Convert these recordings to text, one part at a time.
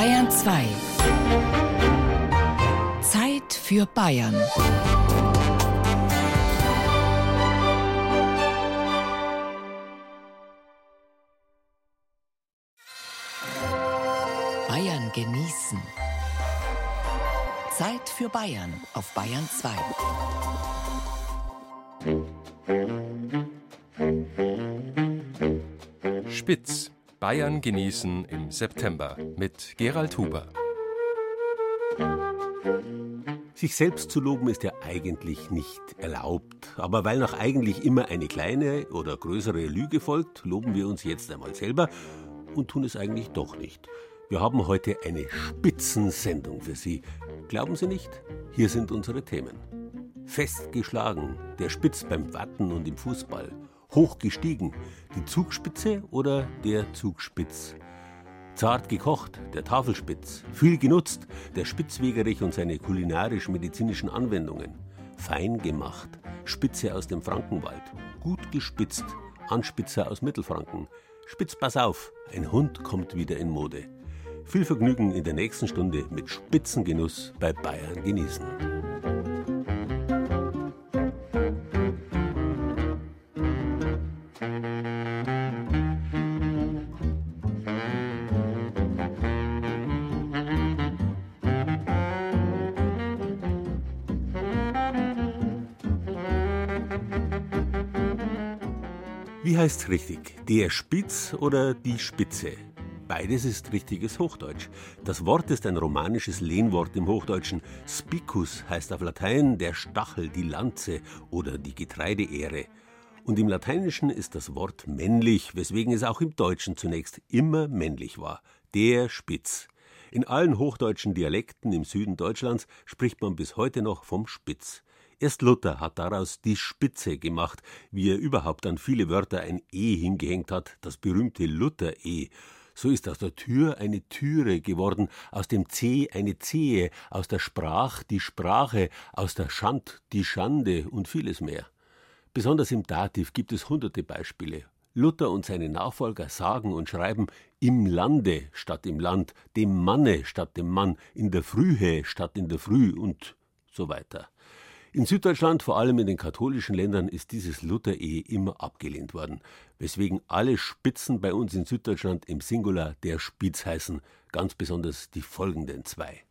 Bayern 2. Zeit für Bayern. Bayern genießen. Zeit für Bayern auf Bayern 2. Spitz. Bayern genießen im September mit Gerald Huber. Sich selbst zu loben ist ja eigentlich nicht erlaubt. Aber weil nach eigentlich immer eine kleine oder größere Lüge folgt, loben wir uns jetzt einmal selber und tun es eigentlich doch nicht. Wir haben heute eine Spitzensendung für Sie. Glauben Sie nicht? Hier sind unsere Themen. Festgeschlagen, der Spitz beim Watten und im Fußball. Hoch gestiegen, die Zugspitze oder der Zugspitz. Zart gekocht, der Tafelspitz. Viel genutzt, der Spitzwegerich und seine kulinarisch-medizinischen Anwendungen. Fein gemacht, Spitze aus dem Frankenwald. Gut gespitzt, Anspitzer aus Mittelfranken. Spitz, pass auf, ein Hund kommt wieder in Mode. Viel Vergnügen in der nächsten Stunde mit Spitzengenuss bei Bayern genießen. Wie heißt richtig? Der Spitz oder die Spitze? Beides ist richtiges Hochdeutsch. Das Wort ist ein romanisches Lehnwort im Hochdeutschen. Spicus heißt auf Latein der Stachel, die Lanze oder die Getreideähre. Und im Lateinischen ist das Wort männlich, weswegen es auch im Deutschen zunächst immer männlich war. Der Spitz. In allen hochdeutschen Dialekten im Süden Deutschlands spricht man bis heute noch vom Spitz. Erst Luther hat daraus die Spitze gemacht, wie er überhaupt an viele Wörter ein E hingehängt hat, das berühmte Luther-E. So ist aus der Tür eine Türe geworden, aus dem C eine Zehe, aus der Sprach die Sprache, aus der Schand die Schande und vieles mehr. Besonders im Dativ gibt es hunderte Beispiele. Luther und seine Nachfolger sagen und schreiben im Lande statt im Land, dem Manne statt dem Mann, in der Frühe statt in der Früh und so weiter. In Süddeutschland, vor allem in den katholischen Ländern, ist dieses Luther-Ehe immer abgelehnt worden, weswegen alle Spitzen bei uns in Süddeutschland im Singular der Spitz heißen, ganz besonders die folgenden zwei.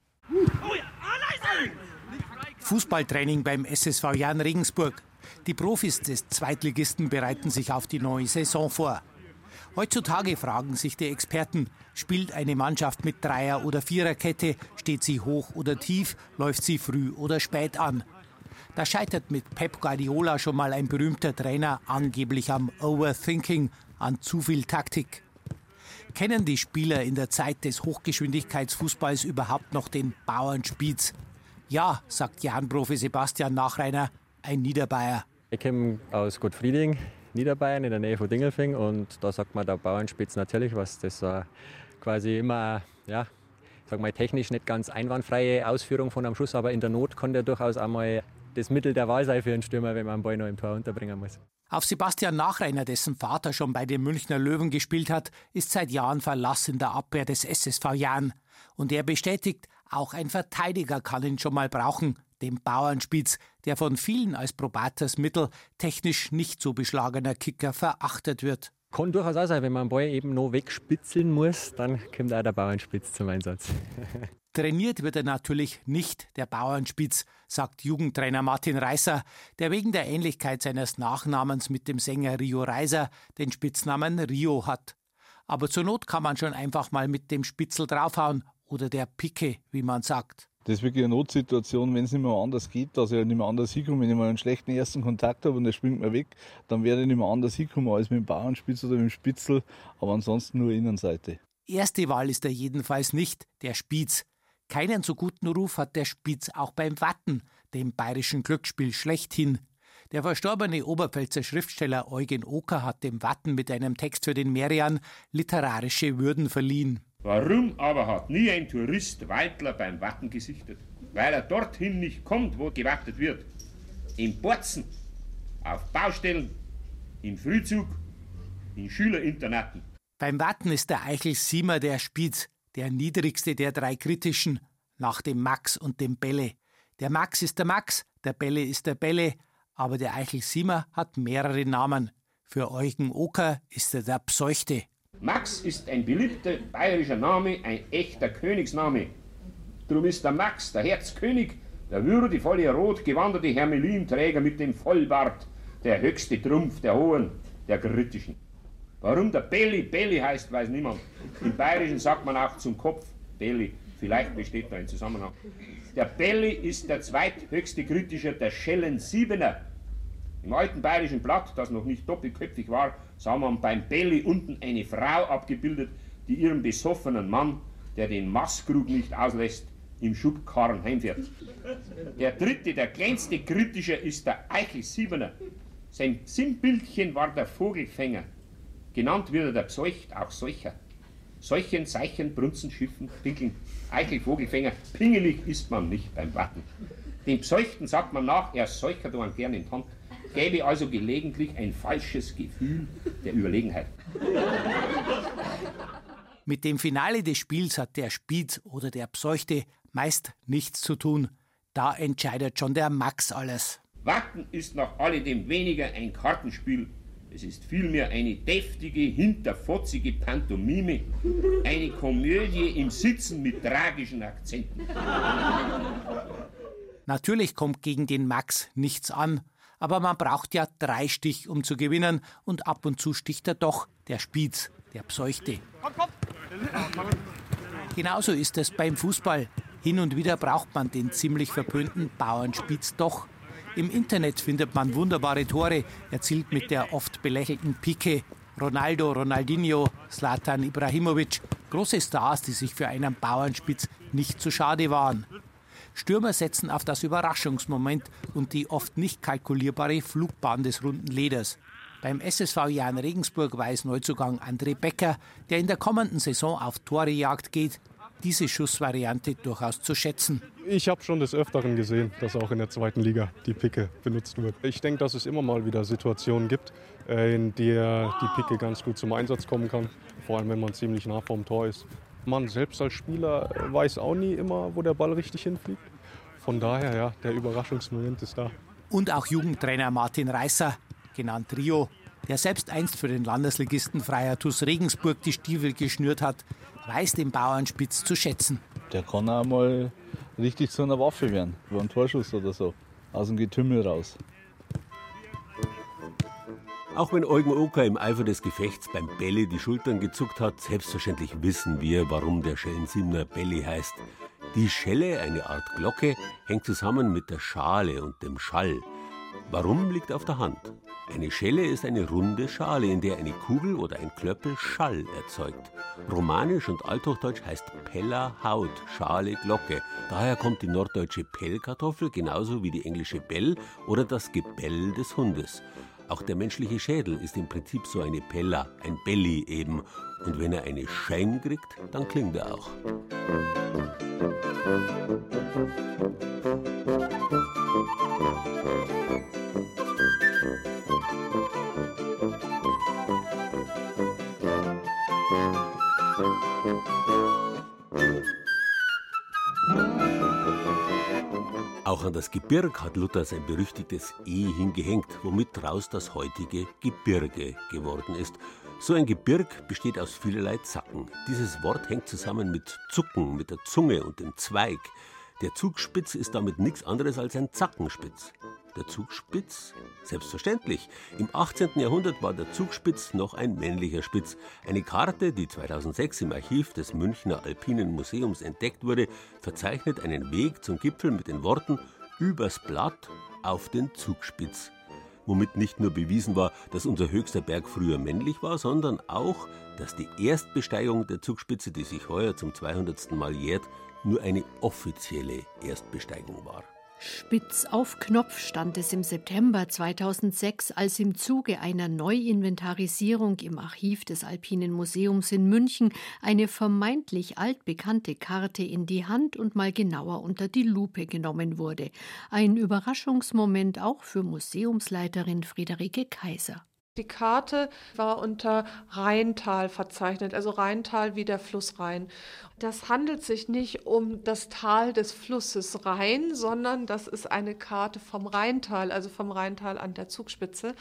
Fußballtraining beim SSV Jan Regensburg. Die Profis des Zweitligisten bereiten sich auf die neue Saison vor. Heutzutage fragen sich die Experten, spielt eine Mannschaft mit Dreier- oder Viererkette, steht sie hoch oder tief, läuft sie früh oder spät an. Da scheitert mit Pep Guardiola schon mal ein berühmter Trainer angeblich am Overthinking, an zu viel Taktik. Kennen die Spieler in der Zeit des Hochgeschwindigkeitsfußballs überhaupt noch den Bauernspitz? Ja, sagt Jan-Profi Sebastian Nachreiner, ein Niederbayer. Ich komme aus Gottfrieding, Niederbayern, in der Nähe von Dingelfing. Und da sagt man der Bauernspitz natürlich was. Das äh, quasi immer, ja, sag mal, technisch nicht ganz einwandfreie Ausführung von einem Schuss, aber in der Not kann der durchaus einmal das Mittel der Wahl sein für einen Stürmer, wenn man einen Ball noch im Tor unterbringen muss. Auf Sebastian Nachreiner, dessen Vater schon bei den Münchner Löwen gespielt hat, ist seit Jahren Verlass in der Abwehr des SSV Jahn. Und er bestätigt, auch ein Verteidiger kann ihn schon mal brauchen, den Bauernspitz, der von vielen als probates Mittel technisch nicht so beschlagener Kicker verachtet wird. Kann durchaus auch sein, wenn man einen Ball eben noch wegspitzeln muss, dann kommt auch der Bauernspitz zum Einsatz. Trainiert wird er natürlich nicht, der Bauernspitz, sagt Jugendtrainer Martin Reißer, der wegen der Ähnlichkeit seines Nachnamens mit dem Sänger Rio Reiser den Spitznamen Rio hat. Aber zur Not kann man schon einfach mal mit dem Spitzel draufhauen oder der Picke, wie man sagt. Das ist wirklich eine Notsituation, wenn es nicht mehr anders geht, dass ich nicht mehr anders hinkomme. Wenn ich mal einen schlechten ersten Kontakt habe und der springt mir weg, dann werde ich nicht mehr anders hinkommen als mit dem Bauernspitz oder mit dem Spitzel, aber ansonsten nur Innenseite. Erste Wahl ist er jedenfalls nicht, der Spitz. Keinen so guten Ruf hat der Spitz auch beim Watten, dem bayerischen Glücksspiel schlechthin. Der verstorbene Oberpfälzer Schriftsteller Eugen Oker hat dem Watten mit einem Text für den Merian literarische Würden verliehen. Warum aber hat nie ein Tourist Waldler beim Watten gesichtet? Weil er dorthin nicht kommt, wo gewartet wird. In Borzen, auf Baustellen, im Frühzug, in Schülerinternaten. Beim Watten ist der Eichel Siemer der Spitz, der niedrigste der drei kritischen, nach dem Max und dem Bälle. Der Max ist der Max, der Bälle ist der Bälle, aber der Eichel Siemer hat mehrere Namen. Für Eugen Oker ist er der Pseuchte. Max ist ein beliebter bayerischer Name, ein echter Königsname. Drum ist der Max der Herzkönig, der würdevolle rot gewanderte Hermelinträger mit dem Vollbart, der höchste Trumpf der Hohen, der Kritischen. Warum der Belly Belly heißt, weiß niemand. Im Bayerischen sagt man auch zum Kopf Belly. Vielleicht besteht da ein Zusammenhang. Der Belly ist der zweithöchste Kritischer der Schellen Siebener. Im alten bayerischen Blatt, das noch nicht doppelköpfig war, sah man beim Belly unten eine Frau abgebildet, die ihren besoffenen Mann, der den Maßkrug nicht auslässt, im Schubkarren heimfährt. Der dritte, der kleinste Kritischer ist der Eichel Siebener. Sein Sinnbildchen war der Vogelfänger. Genannt wird er der Pseucht, auch solcher. Solchen, Seichen, Brunzen, Schiffen, Pinkeln, Eichel, Vogelfänger, pingelig ist man nicht beim Warten. Dem Pseuchten sagt man nach, er seuchert man gern in Hand, gäbe also gelegentlich ein falsches Gefühl der Überlegenheit. Mit dem Finale des Spiels hat der Spitz oder der Pseuchte meist nichts zu tun. Da entscheidet schon der Max alles. Wacken ist nach alledem weniger ein Kartenspiel es ist vielmehr eine deftige, hinterfotzige Pantomime, eine Komödie im Sitzen mit tragischen Akzenten. Natürlich kommt gegen den Max nichts an, aber man braucht ja drei Stich, um zu gewinnen, und ab und zu sticht er doch, der Spitz, der Pseuchte. Genauso ist es beim Fußball. Hin und wieder braucht man den ziemlich verpönten Bauernspitz doch. Im Internet findet man wunderbare Tore, erzielt mit der oft belächelten Pike. Ronaldo, Ronaldinho, Slatan Ibrahimovic, große Stars, die sich für einen Bauernspitz nicht zu schade waren. Stürmer setzen auf das Überraschungsmoment und die oft nicht kalkulierbare Flugbahn des runden Leders. Beim SSV Jan Regensburg weiß Neuzugang André Becker, der in der kommenden Saison auf Torejagd geht, diese Schussvariante durchaus zu schätzen. Ich habe schon des Öfteren gesehen, dass auch in der zweiten Liga die Picke benutzt wird. Ich denke, dass es immer mal wieder Situationen gibt, äh, in der die Picke ganz gut zum Einsatz kommen kann. Vor allem, wenn man ziemlich nah vom Tor ist. Man selbst als Spieler weiß auch nie immer, wo der Ball richtig hinfliegt. Von daher, ja, der Überraschungsmoment ist da. Und auch Jugendtrainer Martin Reißer, genannt Rio, der selbst einst für den Landesligisten Freier TuS Regensburg die Stiefel geschnürt hat, weiß den Bauernspitz zu schätzen. Der kann auch mal richtig zu einer Waffe werden, über einen Torschuss oder so, aus dem Getümmel raus. Auch wenn Eugen Oker im Eifer des Gefechts beim Belly die Schultern gezuckt hat, selbstverständlich wissen wir, warum der Schellensimner Belly heißt. Die Schelle, eine Art Glocke, hängt zusammen mit der Schale und dem Schall. Warum liegt auf der Hand? Eine Schelle ist eine runde Schale, in der eine Kugel oder ein Klöppel Schall erzeugt. Romanisch und Althochdeutsch heißt Pella Haut, Schale, Glocke. Daher kommt die norddeutsche Pellkartoffel genauso wie die englische Bell oder das Gebell des Hundes. Auch der menschliche Schädel ist im Prinzip so eine Pella, ein Belly eben. Und wenn er eine Schein kriegt, dann klingt er auch. Auch an das Gebirg hat Luther sein berüchtigtes E hingehängt, womit daraus das heutige Gebirge geworden ist. So ein Gebirg besteht aus vielerlei Zacken. Dieses Wort hängt zusammen mit Zucken, mit der Zunge und dem Zweig. Der Zugspitz ist damit nichts anderes als ein Zackenspitz. Der Zugspitz? Selbstverständlich. Im 18. Jahrhundert war der Zugspitz noch ein männlicher Spitz. Eine Karte, die 2006 im Archiv des Münchner Alpinen Museums entdeckt wurde, verzeichnet einen Weg zum Gipfel mit den Worten übers Blatt auf den Zugspitz. Womit nicht nur bewiesen war, dass unser höchster Berg früher männlich war, sondern auch, dass die Erstbesteigung der Zugspitze, die sich heuer zum 200. Mal jährt, nur eine offizielle Erstbesteigung war. Spitz auf Knopf stand es im September 2006, als im Zuge einer Neuinventarisierung im Archiv des Alpinen Museums in München eine vermeintlich altbekannte Karte in die Hand und mal genauer unter die Lupe genommen wurde. Ein Überraschungsmoment auch für Museumsleiterin Friederike Kaiser. Die Karte war unter Rheintal verzeichnet, also Rheintal wie der Fluss Rhein. Das handelt sich nicht um das Tal des Flusses Rhein, sondern das ist eine Karte vom Rheintal, also vom Rheintal an der Zugspitze.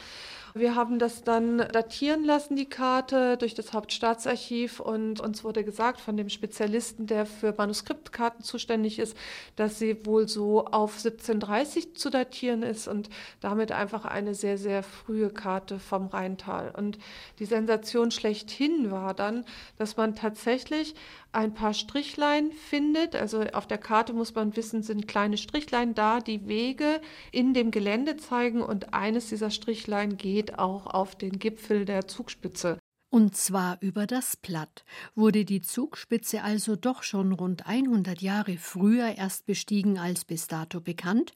Wir haben das dann datieren lassen, die Karte, durch das Hauptstaatsarchiv und uns wurde gesagt von dem Spezialisten, der für Manuskriptkarten zuständig ist, dass sie wohl so auf 1730 zu datieren ist und damit einfach eine sehr, sehr frühe Karte vom Rheintal. Und die Sensation schlechthin war dann, dass man tatsächlich ein paar Strichlein findet. Also auf der Karte muss man wissen, sind kleine Strichlein da, die Wege in dem Gelände zeigen und eines dieser Strichlein geht auch auf den Gipfel der Zugspitze. Und zwar über das Platt. Wurde die Zugspitze also doch schon rund 100 Jahre früher erst bestiegen als bis dato bekannt?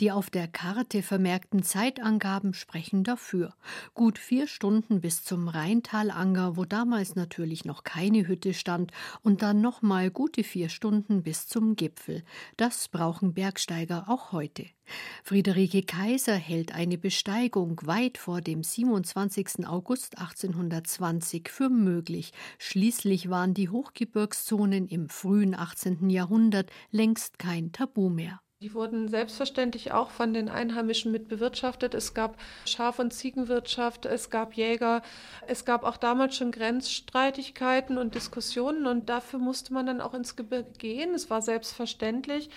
Die auf der Karte vermerkten Zeitangaben sprechen dafür. Gut vier Stunden bis zum Rheintalanger, wo damals natürlich noch keine Hütte stand, und dann nochmal gute vier Stunden bis zum Gipfel. Das brauchen Bergsteiger auch heute. Friederike Kaiser hält eine Besteigung weit vor dem 27. August 1820 für möglich. Schließlich waren die Hochgebirgszonen im frühen 18. Jahrhundert längst kein Tabu mehr. Die wurden selbstverständlich auch von den Einheimischen mit bewirtschaftet. Es gab Schaf- und Ziegenwirtschaft, es gab Jäger, es gab auch damals schon Grenzstreitigkeiten und Diskussionen und dafür musste man dann auch ins Gebirge gehen. Es war selbstverständlich.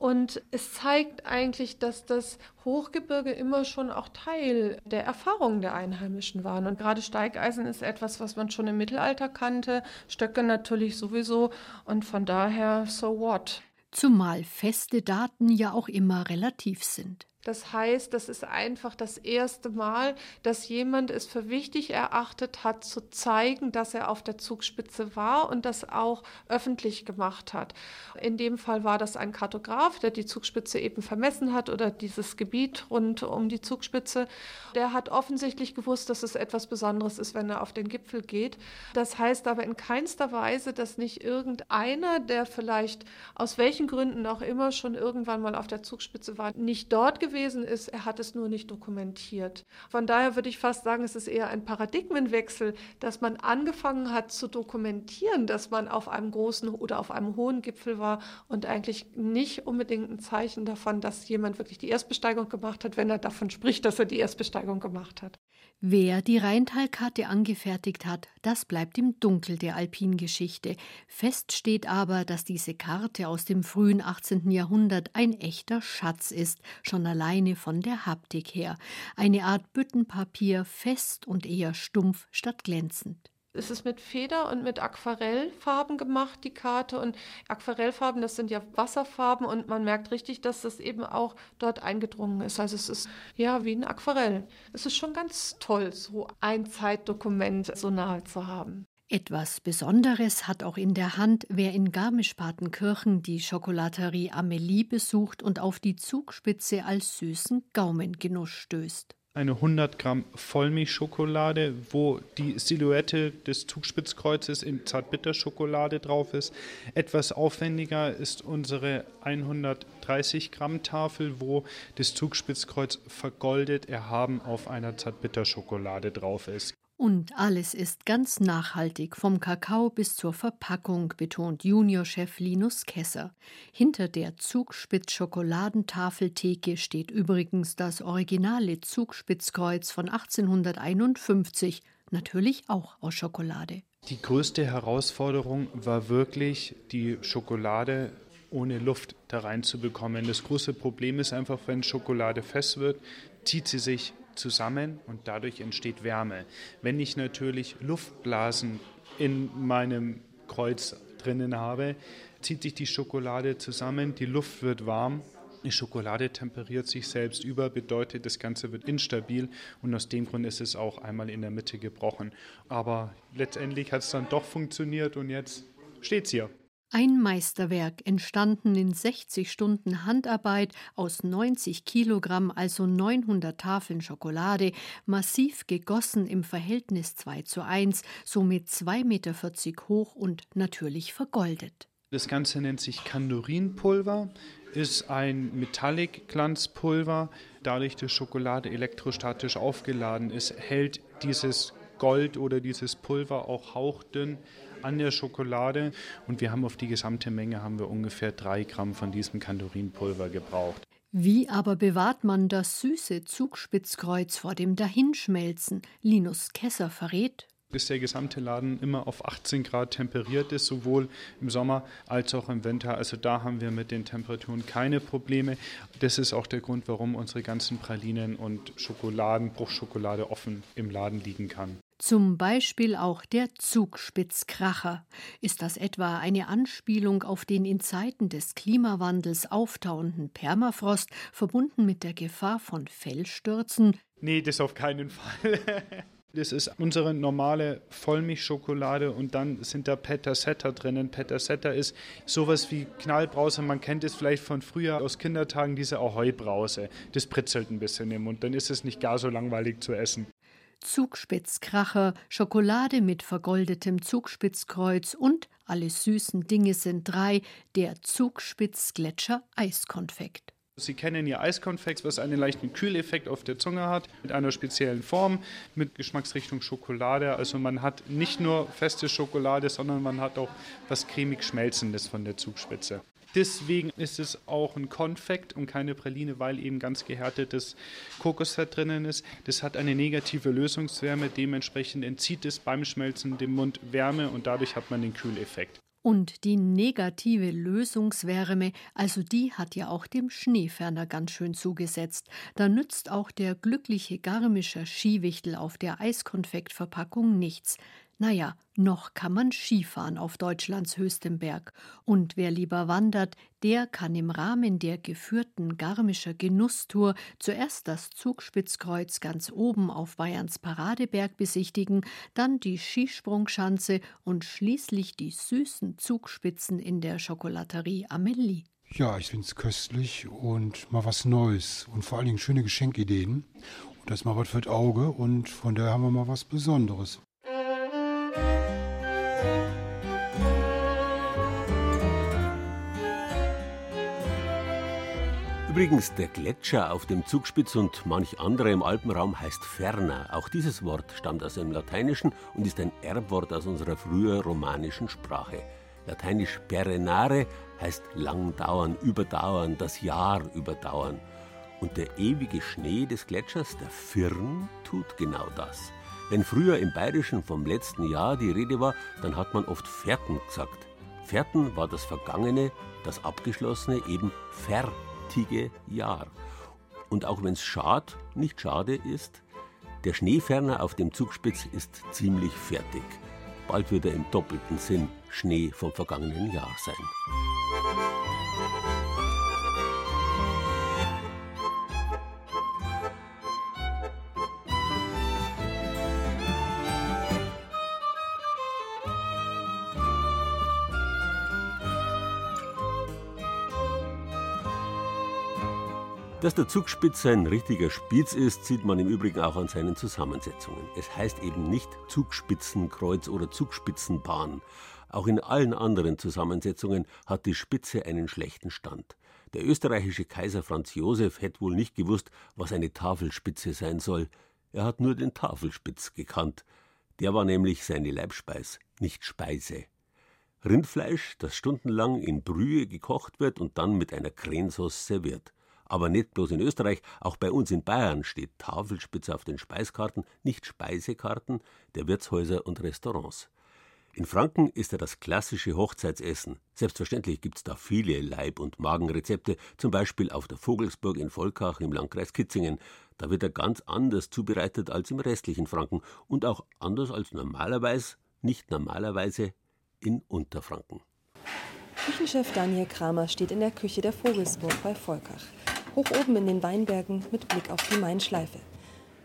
Und es zeigt eigentlich, dass das Hochgebirge immer schon auch Teil der Erfahrungen der Einheimischen waren. Und gerade Steigeisen ist etwas, was man schon im Mittelalter kannte, Stöcke natürlich sowieso. Und von daher, so what? Zumal feste Daten ja auch immer relativ sind. Das heißt, das ist einfach das erste Mal, dass jemand es für wichtig erachtet hat, zu zeigen, dass er auf der Zugspitze war und das auch öffentlich gemacht hat. In dem Fall war das ein Kartograf, der die Zugspitze eben vermessen hat oder dieses Gebiet rund um die Zugspitze. Der hat offensichtlich gewusst, dass es etwas Besonderes ist, wenn er auf den Gipfel geht. Das heißt aber in keinster Weise, dass nicht irgendeiner, der vielleicht aus welchen Gründen auch immer schon irgendwann mal auf der Zugspitze war, nicht dort gewesen gewesen ist, er hat es nur nicht dokumentiert. Von daher würde ich fast sagen, es ist eher ein Paradigmenwechsel, dass man angefangen hat zu dokumentieren, dass man auf einem großen oder auf einem hohen Gipfel war und eigentlich nicht unbedingt ein Zeichen davon, dass jemand wirklich die Erstbesteigung gemacht hat, wenn er davon spricht, dass er die Erstbesteigung gemacht hat. Wer die Rheintalkarte angefertigt hat, das bleibt im Dunkel der Alpingeschichte. Fest steht aber, dass diese Karte aus dem frühen 18. Jahrhundert ein echter Schatz ist, schon alleine von der Haptik her. Eine Art Büttenpapier, fest und eher stumpf statt glänzend. Es ist mit Feder und mit Aquarellfarben gemacht, die Karte. Und Aquarellfarben, das sind ja Wasserfarben und man merkt richtig, dass das eben auch dort eingedrungen ist. Also es ist ja wie ein Aquarell. Es ist schon ganz toll, so ein Zeitdokument so nahe zu haben. Etwas Besonderes hat auch in der Hand, wer in Garmisch-Partenkirchen die Schokolaterie Amelie besucht und auf die Zugspitze als süßen Gaumengenuss stößt eine 100 Gramm Vollmilchschokolade, wo die Silhouette des Zugspitzkreuzes in Zartbitterschokolade drauf ist. Etwas aufwendiger ist unsere 130 Gramm Tafel, wo das Zugspitzkreuz vergoldet erhaben auf einer Zartbitterschokolade drauf ist. Und alles ist ganz nachhaltig, vom Kakao bis zur Verpackung, betont Juniorchef Linus Kesser. Hinter der Zugspitz-Schokoladentafeltheke steht übrigens das originale Zugspitzkreuz von 1851, natürlich auch aus Schokolade. Die größte Herausforderung war wirklich, die Schokolade ohne Luft da reinzubekommen. Das große Problem ist einfach, wenn Schokolade fest wird, zieht sie sich zusammen und dadurch entsteht Wärme. Wenn ich natürlich Luftblasen in meinem Kreuz drinnen habe, zieht sich die Schokolade zusammen, die Luft wird warm die Schokolade temperiert sich selbst über, bedeutet, das Ganze wird instabil und aus dem Grund ist es auch einmal in der Mitte gebrochen. Aber letztendlich hat es dann doch funktioniert und jetzt steht es hier. Ein Meisterwerk, entstanden in 60 Stunden Handarbeit aus 90 Kilogramm, also 900 Tafeln Schokolade, massiv gegossen im Verhältnis 2 zu 1, somit 2,40 Meter hoch und natürlich vergoldet. Das Ganze nennt sich Kandurinpulver, ist ein Metallic-Glanzpulver. Dadurch, dass Schokolade elektrostatisch aufgeladen ist, hält dieses Gold oder dieses Pulver auch hauchdünn an der Schokolade. Und wir haben auf die gesamte Menge haben wir ungefähr drei Gramm von diesem Kandurinpulver gebraucht. Wie aber bewahrt man das süße Zugspitzkreuz vor dem Dahinschmelzen? Linus Kesser verrät, bis der gesamte Laden immer auf 18 Grad temperiert ist, sowohl im Sommer als auch im Winter. Also da haben wir mit den Temperaturen keine Probleme. Das ist auch der Grund, warum unsere ganzen Pralinen und Schokoladen, Bruchschokolade offen im Laden liegen kann. Zum Beispiel auch der Zugspitzkracher. Ist das etwa eine Anspielung auf den in Zeiten des Klimawandels auftauenden Permafrost, verbunden mit der Gefahr von Fellstürzen? Nee, das auf keinen Fall. Das ist unsere normale Vollmilchschokolade und dann sind da Petasetta drinnen. Petasetta ist sowas wie Knallbrause. Man kennt es vielleicht von früher aus Kindertagen, diese Ahoi-Brause. Das pritzelt ein bisschen im Mund. Dann ist es nicht gar so langweilig zu essen. Zugspitzkracher, Schokolade mit vergoldetem Zugspitzkreuz und alle süßen Dinge sind drei, der Zugspitzgletscher Eiskonfekt. Sie kennen Ihr Eiskonfekt, was einen leichten Kühleffekt auf der Zunge hat, mit einer speziellen Form, mit Geschmacksrichtung Schokolade. Also man hat nicht nur feste Schokolade, sondern man hat auch was cremig Schmelzendes von der Zugspitze. Deswegen ist es auch ein Konfekt und keine Praline, weil eben ganz gehärtetes Kokosfett drinnen ist. Das hat eine negative Lösungswärme, dementsprechend entzieht es beim Schmelzen dem Mund Wärme und dadurch hat man den Kühleffekt. Und die negative Lösungswärme, also die hat ja auch dem Schneeferner ganz schön zugesetzt. Da nützt auch der glückliche Garmischer Skiwichtel auf der Eiskonfektverpackung nichts. Naja, noch kann man Skifahren auf Deutschlands höchstem Berg. Und wer lieber wandert, der kann im Rahmen der geführten Garmischer Genusstour zuerst das Zugspitzkreuz ganz oben auf Bayerns Paradeberg besichtigen, dann die Skisprungschanze und schließlich die süßen Zugspitzen in der Schokolaterie Amelie. Ja, ich finde es köstlich und mal was Neues und vor allen Dingen schöne Geschenkideen. Und das mal was für das Auge und von daher haben wir mal was Besonderes. Übrigens, der Gletscher auf dem Zugspitz und manch andere im Alpenraum heißt Ferner. Auch dieses Wort stammt aus dem Lateinischen und ist ein Erbwort aus unserer früher romanischen Sprache. Lateinisch perenare heißt lang dauern, überdauern, das Jahr überdauern. Und der ewige Schnee des Gletschers, der Firn, tut genau das. Wenn früher im Bayerischen vom letzten Jahr die Rede war, dann hat man oft Fährten gesagt. Fährten war das Vergangene, das Abgeschlossene, eben Ver fertige Jahr. Und auch wenn es schad, nicht schade ist, der Schneeferner auf dem Zugspitz ist ziemlich fertig. Bald wird er im doppelten Sinn Schnee vom vergangenen Jahr sein. Dass der Zugspitze ein richtiger Spitz ist, sieht man im Übrigen auch an seinen Zusammensetzungen. Es heißt eben nicht Zugspitzenkreuz oder Zugspitzenbahn. Auch in allen anderen Zusammensetzungen hat die Spitze einen schlechten Stand. Der österreichische Kaiser Franz Josef hätte wohl nicht gewusst, was eine Tafelspitze sein soll. Er hat nur den Tafelspitz gekannt. Der war nämlich seine Leibspeis, nicht Speise. Rindfleisch, das stundenlang in Brühe gekocht wird und dann mit einer Cremesauce serviert. Aber nicht bloß in Österreich, auch bei uns in Bayern steht Tafelspitze auf den Speiskarten, nicht Speisekarten der Wirtshäuser und Restaurants. In Franken ist er das klassische Hochzeitsessen. Selbstverständlich gibt es da viele Leib- und Magenrezepte, zum Beispiel auf der Vogelsburg in Volkach im Landkreis Kitzingen. Da wird er ganz anders zubereitet als im restlichen Franken und auch anders als normalerweise, nicht normalerweise, in Unterfranken. Küchenchef Daniel Kramer steht in der Küche der Vogelsburg bei Volkach hoch oben in den Weinbergen mit Blick auf die Mainschleife.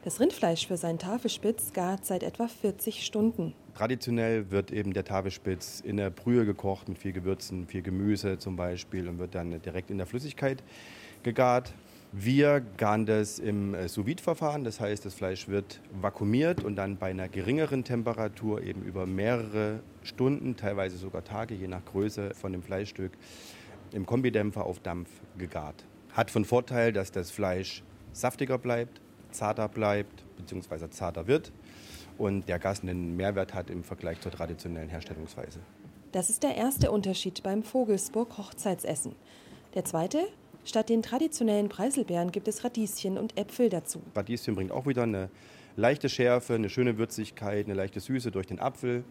Das Rindfleisch für seinen Tafelspitz gart seit etwa 40 Stunden. Traditionell wird eben der Tafelspitz in der Brühe gekocht mit viel Gewürzen, viel Gemüse zum Beispiel und wird dann direkt in der Flüssigkeit gegart. Wir garen das im äh, sous verfahren das heißt, das Fleisch wird vakuumiert und dann bei einer geringeren Temperatur eben über mehrere Stunden, teilweise sogar Tage, je nach Größe von dem Fleischstück, im Kombidämpfer auf Dampf gegart. Hat von Vorteil, dass das Fleisch saftiger bleibt, zarter bleibt bzw. zarter wird und der Gast einen Mehrwert hat im Vergleich zur traditionellen Herstellungsweise. Das ist der erste Unterschied beim Vogelsburg Hochzeitsessen. Der zweite, Statt den traditionellen Preiselbeeren gibt es Radieschen und Äpfel dazu. Radieschen bringt auch wieder eine leichte Schärfe, eine schöne Würzigkeit, eine leichte Süße durch den Apfel.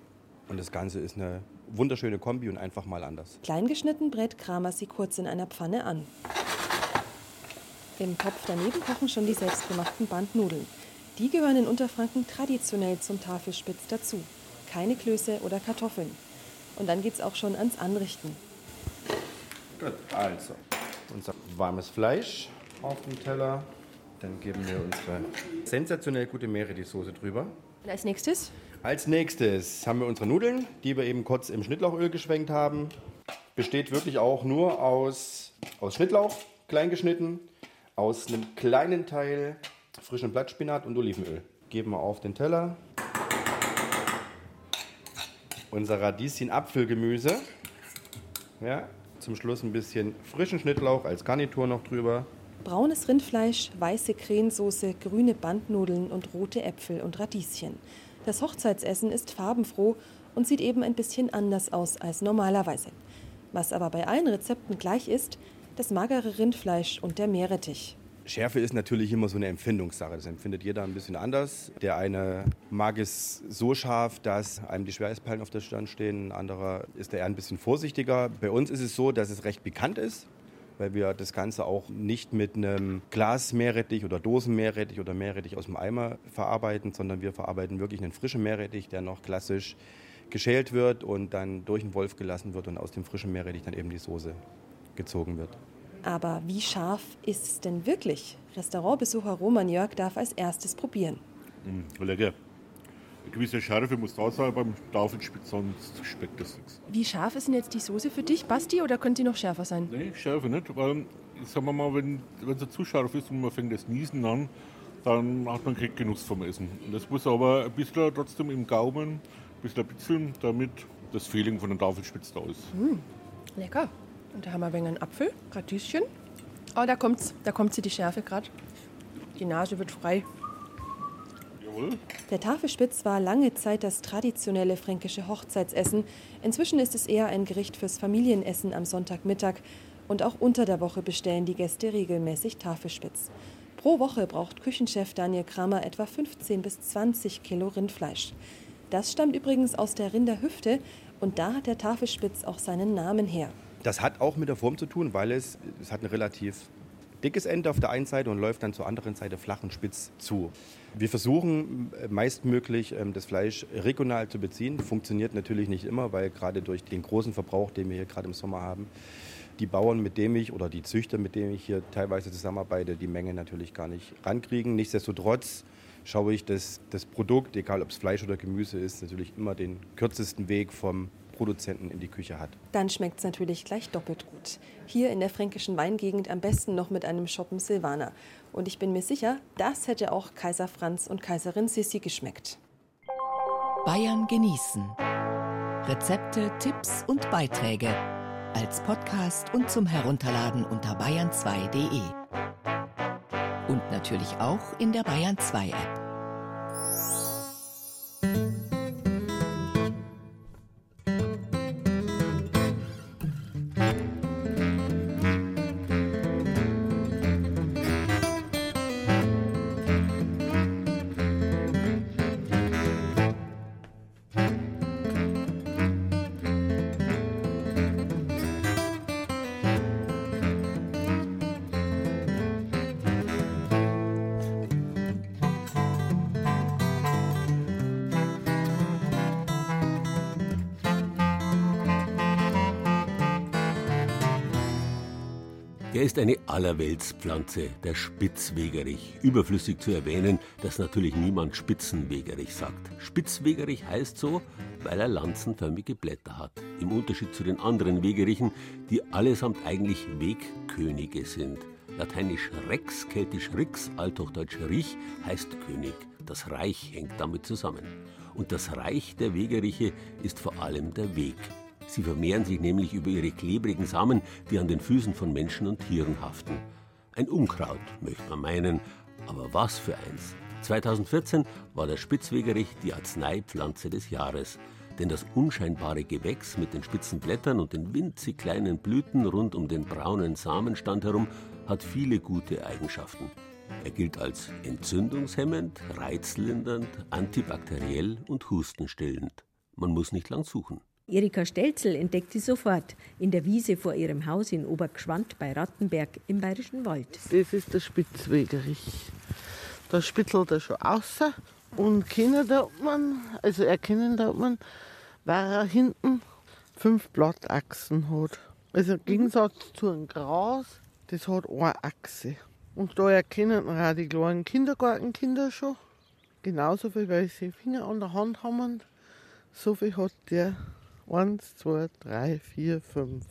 Und das Ganze ist eine wunderschöne Kombi und einfach mal anders. Kleingeschnitten brät Kramer sie kurz in einer Pfanne an. Im Topf daneben kochen schon die selbstgemachten Bandnudeln. Die gehören in Unterfranken traditionell zum Tafelspitz dazu. Keine Klöße oder Kartoffeln. Und dann geht's auch schon ans Anrichten. Gut, also unser warmes Fleisch auf den Teller. Dann geben wir unsere sensationell gute Meerrettichsoße drüber. Und als nächstes? Als nächstes haben wir unsere Nudeln, die wir eben kurz im Schnittlauchöl geschwenkt haben. Besteht wirklich auch nur aus, aus Schnittlauch, klein geschnitten, aus einem kleinen Teil frischen Blattspinat und Olivenöl. Geben wir auf den Teller. Unser Radieschen-Apfelgemüse. Ja, zum Schluss ein bisschen frischen Schnittlauch als Garnitur noch drüber. Braunes Rindfleisch, weiße Cremesoße, grüne Bandnudeln und rote Äpfel und Radieschen. Das Hochzeitsessen ist farbenfroh und sieht eben ein bisschen anders aus als normalerweise. Was aber bei allen Rezepten gleich ist, das magere Rindfleisch und der Meerrettich. Schärfe ist natürlich immer so eine Empfindungssache. Das empfindet jeder ein bisschen anders. Der eine mag es so scharf, dass einem die Schweißperlen auf der Stirn stehen. Ein anderer ist eher ein bisschen vorsichtiger. Bei uns ist es so, dass es recht bekannt ist weil wir das Ganze auch nicht mit einem Glas Meerrettich oder Dosen Meerrettich oder Meerrettich aus dem Eimer verarbeiten, sondern wir verarbeiten wirklich einen frischen Meerrettich, der noch klassisch geschält wird und dann durch den Wolf gelassen wird und aus dem frischen Meerrettich dann eben die Soße gezogen wird. Aber wie scharf ist es denn wirklich? Restaurantbesucher Roman Jörg darf als erstes probieren. Mm, lecker. Eine gewisse Schärfe muss da sein beim Tafelspitz, sonst schmeckt das nichts. Wie scharf ist denn jetzt die Soße für dich, Basti, oder könnte sie noch schärfer sein? Nee, schärfer nicht, weil, sagen wir mal, wenn, wenn sie zu scharf ist und man fängt das Niesen an, dann hat man keinen Genuss vom Essen. Und das muss aber ein bisschen trotzdem im Gaumen, ein bisschen bitzeln, damit das Feeling von der Tafelspitz da ist. Mm, lecker. Und da haben wir ein wenig einen Apfel, Radieschen. Oh, da kommt's. Da kommt sie die Schärfe gerade. Die Nase wird frei. Jawohl. Der Tafelspitz war lange Zeit das traditionelle fränkische Hochzeitsessen. Inzwischen ist es eher ein Gericht fürs Familienessen am Sonntagmittag. Und auch unter der Woche bestellen die Gäste regelmäßig Tafelspitz. Pro Woche braucht Küchenchef Daniel Kramer etwa 15 bis 20 Kilo Rindfleisch. Das stammt übrigens aus der Rinderhüfte und da hat der Tafelspitz auch seinen Namen her. Das hat auch mit der Form zu tun, weil es, es hat ein relativ dickes Ende auf der einen Seite und läuft dann zur anderen Seite flach und spitz zu. Wir versuchen äh, meistmöglich ähm, das Fleisch regional zu beziehen. Funktioniert natürlich nicht immer, weil gerade durch den großen Verbrauch, den wir hier gerade im Sommer haben, die Bauern, mit denen ich oder die Züchter, mit denen ich hier teilweise zusammenarbeite, die Menge natürlich gar nicht rankriegen. Nichtsdestotrotz schaue ich, dass das Produkt, egal ob es Fleisch oder Gemüse ist, natürlich immer den kürzesten Weg vom Produzenten in die Küche hat. Dann schmeckt es natürlich gleich doppelt gut. Hier in der fränkischen Weingegend am besten noch mit einem Schoppen Silvaner. Und ich bin mir sicher, das hätte auch Kaiser Franz und Kaiserin Sissi geschmeckt. Bayern genießen. Rezepte, Tipps und Beiträge als Podcast und zum Herunterladen unter bayern2.de. Und natürlich auch in der Bayern 2 App. Ist eine Allerweltspflanze, der Spitzwegerich. Überflüssig zu erwähnen, dass natürlich niemand Spitzenwegerich sagt. Spitzwegerich heißt so, weil er lanzenförmige Blätter hat. Im Unterschied zu den anderen Wegerichen, die allesamt eigentlich Wegkönige sind. Lateinisch Rex, keltisch Rix, althochdeutsch Rich heißt König. Das Reich hängt damit zusammen. Und das Reich der Wegeriche ist vor allem der Weg. Sie vermehren sich nämlich über ihre klebrigen Samen, die an den Füßen von Menschen und Tieren haften. Ein Unkraut, möchte man meinen, aber was für eins. 2014 war der Spitzwegerich die Arzneipflanze des Jahres. Denn das unscheinbare Gewächs mit den spitzen Blättern und den winzig kleinen Blüten rund um den braunen Samenstand herum hat viele gute Eigenschaften. Er gilt als entzündungshemmend, reizlindernd, antibakteriell und hustenstillend. Man muss nicht lang suchen. Erika Stelzel entdeckt sie sofort in der Wiese vor ihrem Haus in Obergschwand bei Rattenberg im Bayerischen Wald. Das ist der Spitzwegerich. Da spitzelt er schon außer und kennen da man, also erkennen da man, weil er hinten fünf Blattachsen hat. Also im Gegensatz zu einem Gras, das hat eine Achse. Und da erkennen wir auch die kleinen Kindergartenkinder schon. Genauso viel, weil sie Finger an der Hand haben. So viel hat der. Eins, zwei, drei, vier, fünf.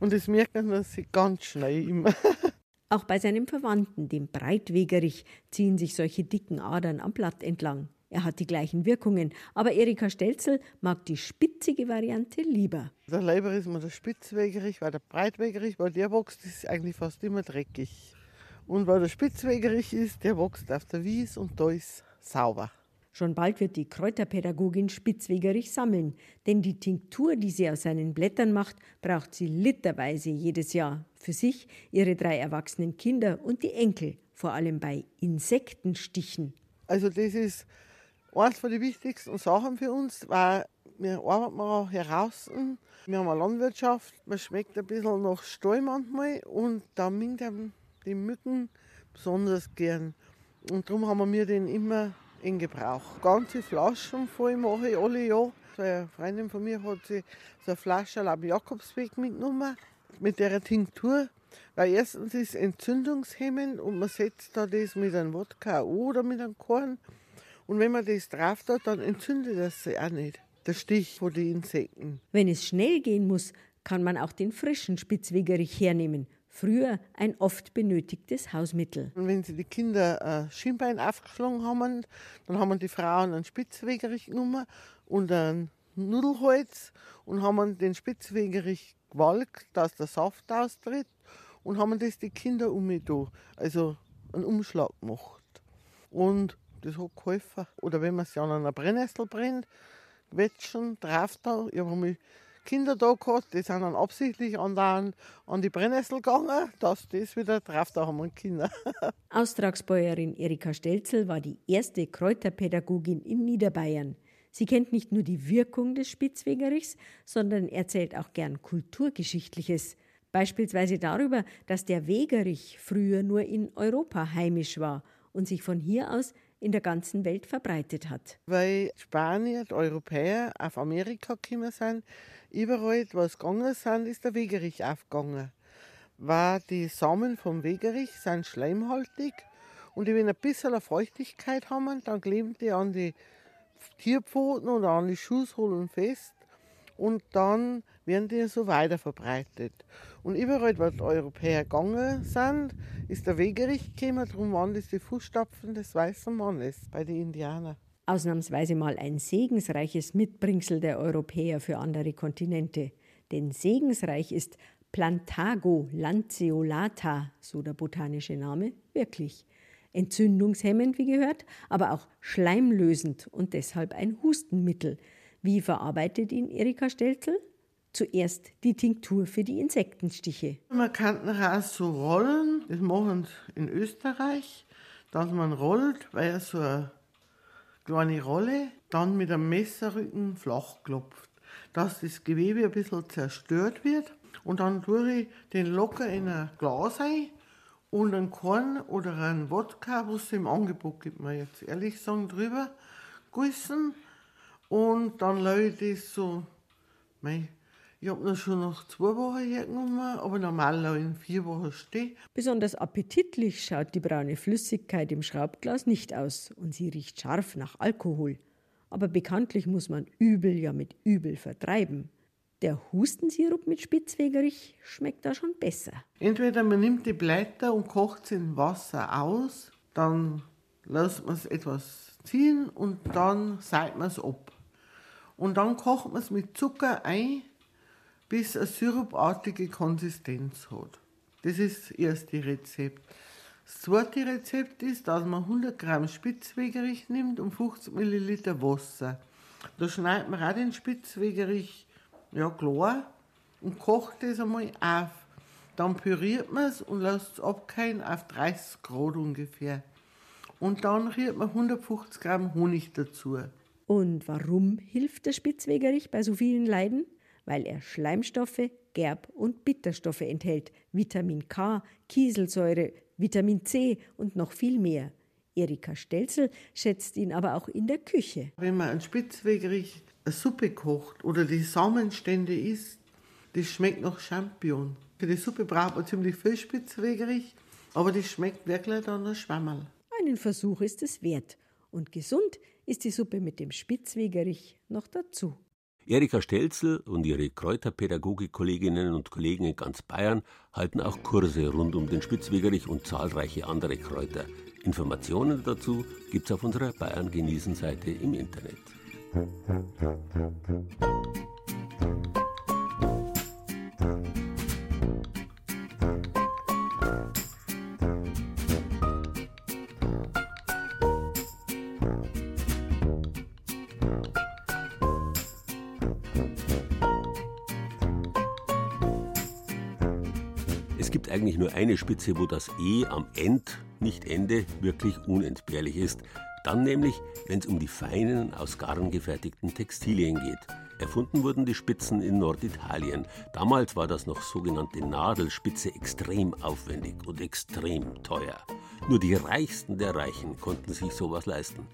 Und das merken sie ganz schnell immer. Auch bei seinem Verwandten, dem Breitwegerich, ziehen sich solche dicken Adern am Blatt entlang. Er hat die gleichen Wirkungen, aber Erika Stelzel mag die spitzige Variante lieber. Der Leiber ist mir der Spitzwegerich, weil der Breitwegerich, weil der wächst, ist eigentlich fast immer dreckig. Und weil der Spitzwegerich ist, der wächst auf der Wies und da ist sauber. Schon bald wird die Kräuterpädagogin Spitzwegerich sammeln, denn die Tinktur, die sie aus seinen Blättern macht, braucht sie literweise jedes Jahr. Für sich, ihre drei erwachsenen Kinder und die Enkel, vor allem bei Insektenstichen. Also das ist eines von den wichtigsten Sachen für uns, weil wir arbeiten auch heraus. Wir haben eine Landwirtschaft, man schmeckt ein bisschen nach Stall manchmal und da mingt die Mücken besonders gern. Und darum haben wir den immer in Gebrauch. Ganze Flaschen voll mache ich alle Jahre. So eine Freundin von mir hat sich so eine Flasche am Jakobsweg mitgenommen mit der Tinktur. Weil erstens ist es entzündungshemmend und man setzt da das mit einem Wodka oder mit einem Korn. Und wenn man das drauf tut, dann entzündet das sich auch nicht. Der Stich von den Insekten. Wenn es schnell gehen muss, kann man auch den frischen Spitzwegerich hernehmen früher ein oft benötigtes Hausmittel. Und wenn sie die Kinder ein Schienbein aufgeschlagen haben, dann haben die Frauen einen Spitzwegerich genommen und ein Nudelholz und haben den Spitzwegerich gewalkt, dass der Saft austritt und haben das die Kinder um da, also einen Umschlag gemacht. Und das hat geholfen. Oder wenn man sich an einer Brennnessel brennt, quetschen, drauf da. Ich habe mich Kinder da gehabt, die sind dann absichtlich an, den, an die Brennnessel gegangen, dass das wieder drauf da haben und Kinder. Austragsbäuerin Erika Stelzel war die erste Kräuterpädagogin in Niederbayern. Sie kennt nicht nur die Wirkung des Spitzwegerichs, sondern erzählt auch gern Kulturgeschichtliches. Beispielsweise darüber, dass der Wegerich früher nur in Europa heimisch war und sich von hier aus in der ganzen Welt verbreitet hat. Weil Spanier, die Europäer auf Amerika gekommen sind, überall, wo es gegangen sind, ist der Wegerich aufgegangen. Weil die Samen vom Wegerich sind schleimhaltig und wenn ein bisschen Feuchtigkeit haben, dann kleben die an die Tierpfoten oder an die Schussholen fest und dann werden die so weiter verbreitet. Und überall, wo die Europäer gegangen sind, ist der Wegerich gekommen, darum waren das die Fußstapfen des weißen Mannes bei den Indianern. Ausnahmsweise mal ein segensreiches Mitbringsel der Europäer für andere Kontinente. Denn segensreich ist Plantago lanceolata, so der botanische Name, wirklich. Entzündungshemmend, wie gehört, aber auch schleimlösend und deshalb ein Hustenmittel. Wie verarbeitet ihn Erika Stelzel? Zuerst die Tinktur für die Insektenstiche. Man kann raus so rollen, das machen sie in Österreich, dass man rollt, weil er so eine kleine Rolle, dann mit einem Messerrücken flach klopft, dass das Gewebe ein bisschen zerstört wird. Und dann tue ich den locker in ein Glas ein und ein Korn oder ein Wodka, was es im Angebot gibt, man jetzt ehrlich sagen, drüber gießen. Und dann lasse ich das so, mei, ich habe noch schon nach zwei Wochen hergenommen, aber normal in vier Wochen stehen. Besonders appetitlich schaut die braune Flüssigkeit im Schraubglas nicht aus und sie riecht scharf nach Alkohol. Aber bekanntlich muss man Übel ja mit Übel vertreiben. Der Hustensirup mit Spitzwegerich schmeckt da schon besser. Entweder man nimmt die Blätter und kocht sie in Wasser aus, dann lässt man es etwas ziehen und dann seit man es ab. Und dann kocht man es mit Zucker ein, bis eine sirupartige Konsistenz hat. Das ist das erste Rezept. Das zweite Rezept ist, dass man 100 Gramm Spitzwegerich nimmt und 50 Milliliter Wasser. Da schneidet man auch den Spitzwegerich ja, klar und kocht das einmal auf. Dann püriert man es und lässt es abkeilen auf 30 Grad ungefähr. Und dann rührt man 150 Gramm Honig dazu. Und warum hilft der Spitzwegerich bei so vielen Leiden? Weil er Schleimstoffe, Gerb- und Bitterstoffe enthält, Vitamin K, Kieselsäure, Vitamin C und noch viel mehr. Erika Stelzel schätzt ihn aber auch in der Küche. Wenn man einen Spitzwegerich eine Suppe kocht oder die Samenstände isst, das schmeckt nach Champignon. Für die Suppe braucht man ziemlich viel Spitzwegerich, aber das schmeckt wirklich dann nach Schwammerl. Einen Versuch ist es wert. Und gesund ist die Suppe mit dem Spitzwegerich noch dazu. Erika Stelzel und ihre Kräuterpädagogik-Kolleginnen und Kollegen in ganz Bayern halten auch Kurse rund um den Spitzwegerich und zahlreiche andere Kräuter. Informationen dazu gibt's auf unserer Bayern genießen Seite im Internet. Eine Spitze, wo das E am End, nicht Ende, wirklich unentbehrlich ist. Dann nämlich, wenn es um die feinen, aus Garn gefertigten Textilien geht. Erfunden wurden die Spitzen in Norditalien. Damals war das noch sogenannte Nadelspitze extrem aufwendig und extrem teuer. Nur die Reichsten der Reichen konnten sich sowas leisten.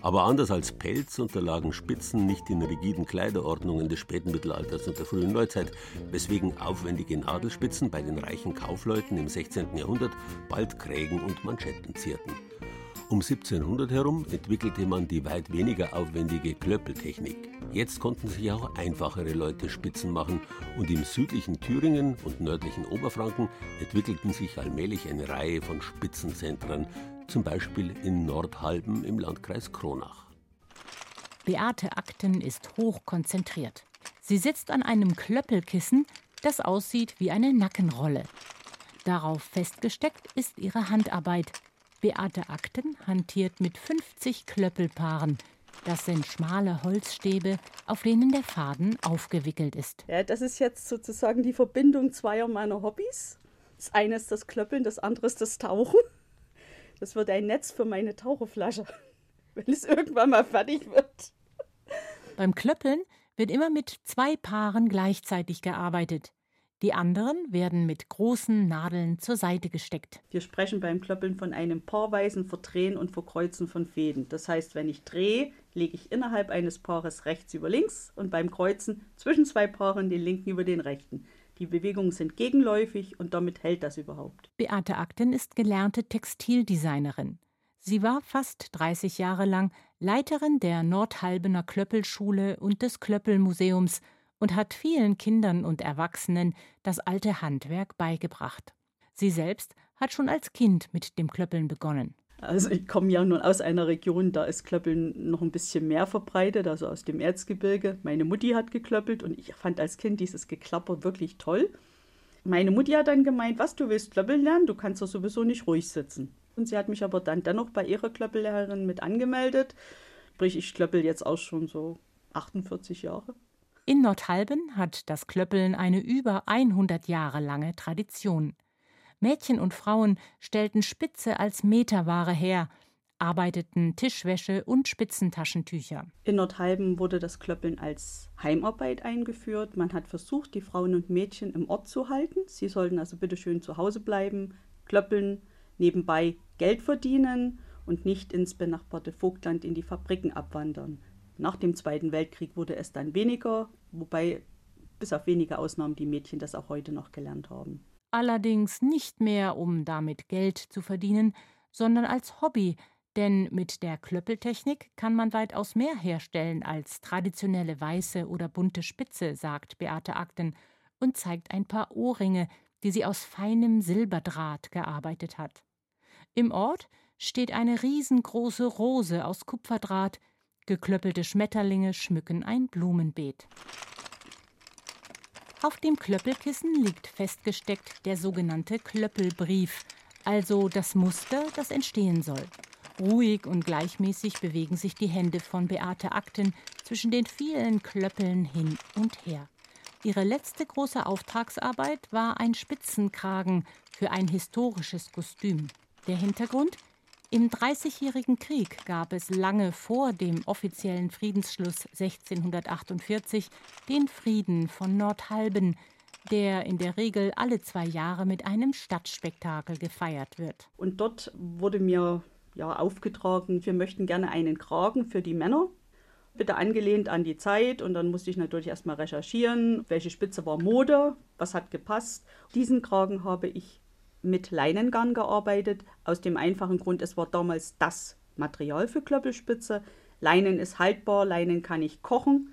Aber anders als Pelz unterlagen Spitzen nicht den rigiden Kleiderordnungen des späten Mittelalters und der frühen Neuzeit, weswegen aufwendige Nadelspitzen bei den reichen Kaufleuten im 16. Jahrhundert bald Krägen und Manschetten zierten. Um 1700 herum entwickelte man die weit weniger aufwendige Klöppeltechnik. Jetzt konnten sich auch einfachere Leute Spitzen machen und im südlichen Thüringen und nördlichen Oberfranken entwickelten sich allmählich eine Reihe von Spitzenzentren, zum Beispiel in Nordhalben im Landkreis Kronach. Beate Akten ist hochkonzentriert. Sie sitzt an einem Klöppelkissen, das aussieht wie eine Nackenrolle. Darauf festgesteckt ist ihre Handarbeit. Beate Akten hantiert mit 50 Klöppelpaaren. Das sind schmale Holzstäbe, auf denen der Faden aufgewickelt ist. Ja, das ist jetzt sozusagen die Verbindung zweier meiner Hobbys. Das eine ist das Klöppeln, das andere ist das Tauchen. Das wird ein Netz für meine Taucherflasche, wenn es irgendwann mal fertig wird. Beim Klöppeln wird immer mit zwei Paaren gleichzeitig gearbeitet. Die anderen werden mit großen Nadeln zur Seite gesteckt. Wir sprechen beim Klöppeln von einem paarweisen Verdrehen und Verkreuzen von Fäden. Das heißt, wenn ich drehe, lege ich innerhalb eines Paares rechts über links und beim Kreuzen zwischen zwei Paaren den linken über den rechten. Die Bewegungen sind gegenläufig und damit hält das überhaupt. Beate Akten ist gelernte Textildesignerin. Sie war fast 30 Jahre lang Leiterin der Nordhalbener Klöppelschule und des Klöppelmuseums und hat vielen Kindern und Erwachsenen das alte Handwerk beigebracht. Sie selbst hat schon als Kind mit dem Klöppeln begonnen. Also ich komme ja nun aus einer Region, da ist Klöppeln noch ein bisschen mehr verbreitet, also aus dem Erzgebirge. Meine Mutti hat geklöppelt und ich fand als Kind dieses Geklapper wirklich toll. Meine Mutti hat dann gemeint, was, du willst Klöppeln lernen? Du kannst doch sowieso nicht ruhig sitzen. Und sie hat mich aber dann dennoch bei ihrer Klöppellehrerin mit angemeldet. Sprich, ich klöppel jetzt auch schon so 48 Jahre. In Nordhalben hat das Klöppeln eine über 100 Jahre lange Tradition. Mädchen und Frauen stellten Spitze als Meterware her, arbeiteten Tischwäsche und Spitzentaschentücher. In Nordhalben wurde das Klöppeln als Heimarbeit eingeführt. Man hat versucht, die Frauen und Mädchen im Ort zu halten. Sie sollten also bitteschön zu Hause bleiben, klöppeln, nebenbei Geld verdienen und nicht ins benachbarte Vogtland in die Fabriken abwandern. Nach dem Zweiten Weltkrieg wurde es dann weniger, wobei bis auf wenige Ausnahmen die Mädchen das auch heute noch gelernt haben. Allerdings nicht mehr, um damit Geld zu verdienen, sondern als Hobby, Denn mit der Klöppeltechnik kann man weitaus mehr herstellen als traditionelle weiße oder bunte Spitze, sagt Beate Akten und zeigt ein paar Ohrringe, die sie aus feinem Silberdraht gearbeitet hat. Im Ort steht eine riesengroße Rose aus Kupferdraht, geklöppelte Schmetterlinge schmücken ein Blumenbeet. Auf dem Klöppelkissen liegt festgesteckt der sogenannte Klöppelbrief, also das Muster, das entstehen soll. Ruhig und gleichmäßig bewegen sich die Hände von Beate Akten zwischen den vielen Klöppeln hin und her. Ihre letzte große Auftragsarbeit war ein Spitzenkragen für ein historisches Kostüm. Der Hintergrund? Im Dreißigjährigen Krieg gab es lange vor dem offiziellen Friedensschluss 1648 den Frieden von Nordhalben, der in der Regel alle zwei Jahre mit einem Stadtspektakel gefeiert wird. Und dort wurde mir ja aufgetragen, wir möchten gerne einen Kragen für die Männer. Bitte angelehnt an die Zeit und dann musste ich natürlich erstmal recherchieren, welche Spitze war Mode, was hat gepasst. Diesen Kragen habe ich mit Leinengarn gearbeitet, aus dem einfachen Grund, es war damals das Material für Klöppelspitze. Leinen ist haltbar, Leinen kann ich kochen.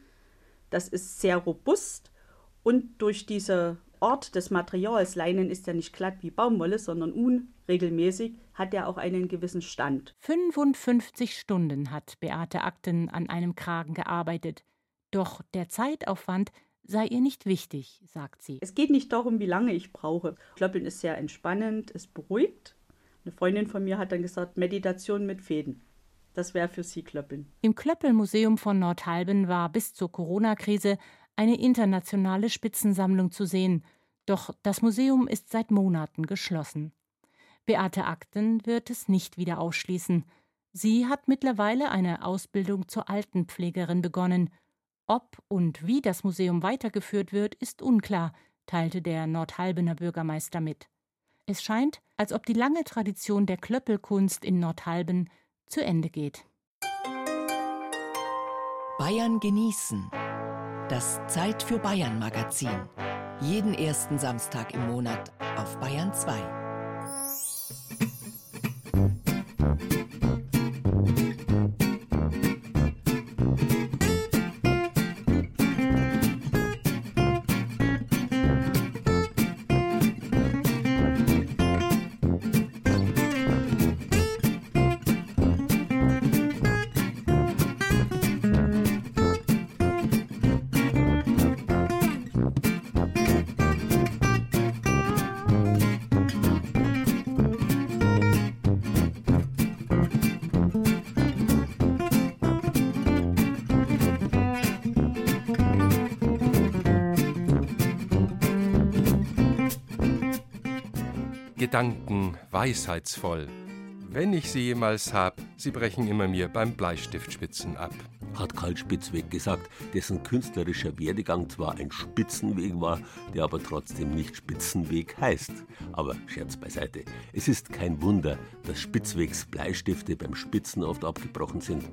Das ist sehr robust und durch diese Art des Materials, Leinen ist ja nicht glatt wie Baumwolle, sondern unregelmäßig, hat er auch einen gewissen Stand. 55 Stunden hat Beate Akten an einem Kragen gearbeitet. Doch der Zeitaufwand sei ihr nicht wichtig, sagt sie. Es geht nicht darum, wie lange ich brauche. Klöppeln ist sehr entspannend, es beruhigt. Eine Freundin von mir hat dann gesagt, Meditation mit Fäden. Das wäre für sie Klöppeln. Im Klöppelmuseum von Nordhalben war bis zur Corona-Krise eine internationale Spitzensammlung zu sehen. Doch das Museum ist seit Monaten geschlossen. Beate Akten wird es nicht wieder ausschließen. Sie hat mittlerweile eine Ausbildung zur Altenpflegerin begonnen ob und wie das Museum weitergeführt wird, ist unklar, teilte der Nordhalbener Bürgermeister mit. Es scheint, als ob die lange Tradition der Klöppelkunst in Nordhalben zu Ende geht. Bayern genießen. Das Zeit für Bayern Magazin. Jeden ersten Samstag im Monat auf Bayern 2. Gedanken weisheitsvoll. Wenn ich sie jemals hab, sie brechen immer mir beim Bleistiftspitzen ab. Hat Karl Spitzweg gesagt, dessen künstlerischer Werdegang zwar ein Spitzenweg war, der aber trotzdem nicht Spitzenweg heißt. Aber Scherz beiseite. Es ist kein Wunder, dass Spitzwegs Bleistifte beim Spitzen oft abgebrochen sind.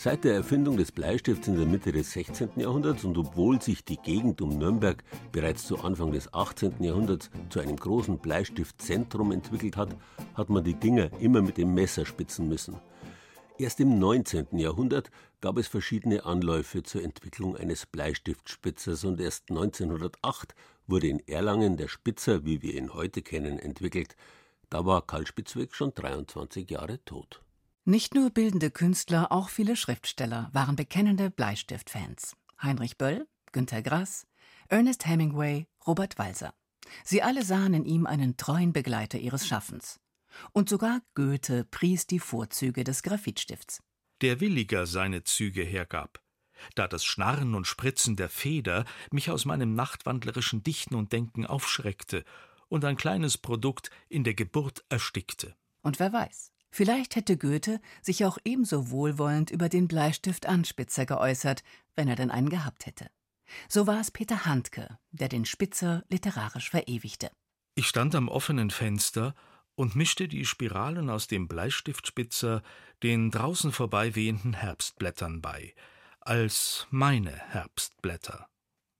Seit der Erfindung des Bleistifts in der Mitte des 16. Jahrhunderts und obwohl sich die Gegend um Nürnberg bereits zu Anfang des 18. Jahrhunderts zu einem großen Bleistiftzentrum entwickelt hat, hat man die Dinger immer mit dem Messer spitzen müssen. Erst im 19. Jahrhundert gab es verschiedene Anläufe zur Entwicklung eines Bleistiftspitzers und erst 1908 wurde in Erlangen der Spitzer, wie wir ihn heute kennen, entwickelt. Da war Karl Spitzweg schon 23 Jahre tot. Nicht nur bildende Künstler, auch viele Schriftsteller waren bekennende Bleistiftfans. Heinrich Böll, Günter Grass, Ernest Hemingway, Robert Walser. Sie alle sahen in ihm einen treuen Begleiter ihres Schaffens. Und sogar Goethe pries die Vorzüge des Graphitstifts. Der williger seine Züge hergab, da das Schnarren und Spritzen der Feder mich aus meinem nachtwandlerischen Dichten und Denken aufschreckte und ein kleines Produkt in der Geburt erstickte. Und wer weiß, Vielleicht hätte Goethe sich auch ebenso wohlwollend über den Bleistift Anspitzer geäußert, wenn er denn einen gehabt hätte. So war es Peter Handke, der den Spitzer literarisch verewigte. Ich stand am offenen Fenster und mischte die Spiralen aus dem Bleistiftspitzer den draußen vorbei wehenden Herbstblättern bei, als meine Herbstblätter.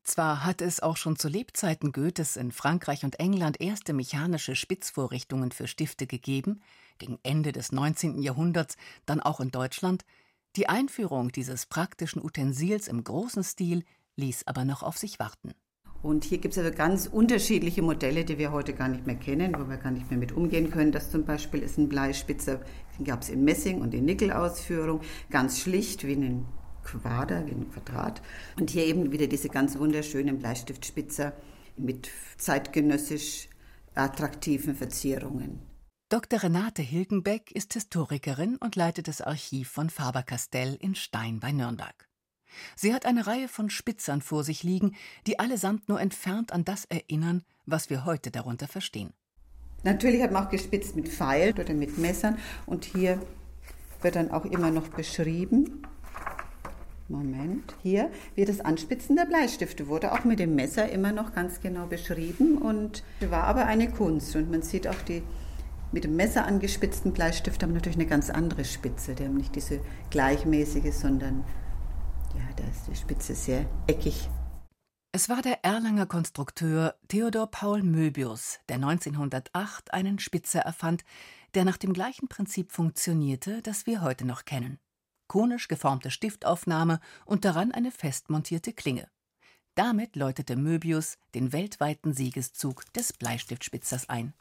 Zwar hat es auch schon zu Lebzeiten Goethes in Frankreich und England erste mechanische Spitzvorrichtungen für Stifte gegeben, gegen Ende des 19. Jahrhunderts dann auch in Deutschland, die Einführung dieses praktischen Utensils im großen Stil ließ aber noch auf sich warten. Und hier gibt es also ganz unterschiedliche Modelle, die wir heute gar nicht mehr kennen, wo wir gar nicht mehr mit umgehen können. Das zum Beispiel ist ein Bleispitzer, den gab es in Messing und in Nickelausführung, ganz schlicht wie ein Quader, wie ein Quadrat. Und hier eben wieder diese ganz wunderschönen Bleistiftspitzer mit zeitgenössisch attraktiven Verzierungen. Dr. Renate Hilgenbeck ist Historikerin und leitet das Archiv von Faber-Castell in Stein bei Nürnberg. Sie hat eine Reihe von Spitzern vor sich liegen, die allesamt nur entfernt an das erinnern, was wir heute darunter verstehen. Natürlich hat man auch gespitzt mit Pfeil oder mit Messern und hier wird dann auch immer noch beschrieben, Moment, hier, wie das Anspitzen der Bleistifte wurde auch mit dem Messer immer noch ganz genau beschrieben und war aber eine Kunst und man sieht auch die mit dem Messer angespitzten Bleistifte haben natürlich eine ganz andere Spitze. Die haben nicht diese gleichmäßige, sondern ja, da ist die Spitze sehr eckig. Es war der Erlanger Konstrukteur Theodor Paul Möbius, der 1908 einen Spitzer erfand, der nach dem gleichen Prinzip funktionierte, das wir heute noch kennen. Konisch geformte Stiftaufnahme und daran eine fest montierte Klinge. Damit läutete Möbius den weltweiten Siegeszug des Bleistiftspitzers ein.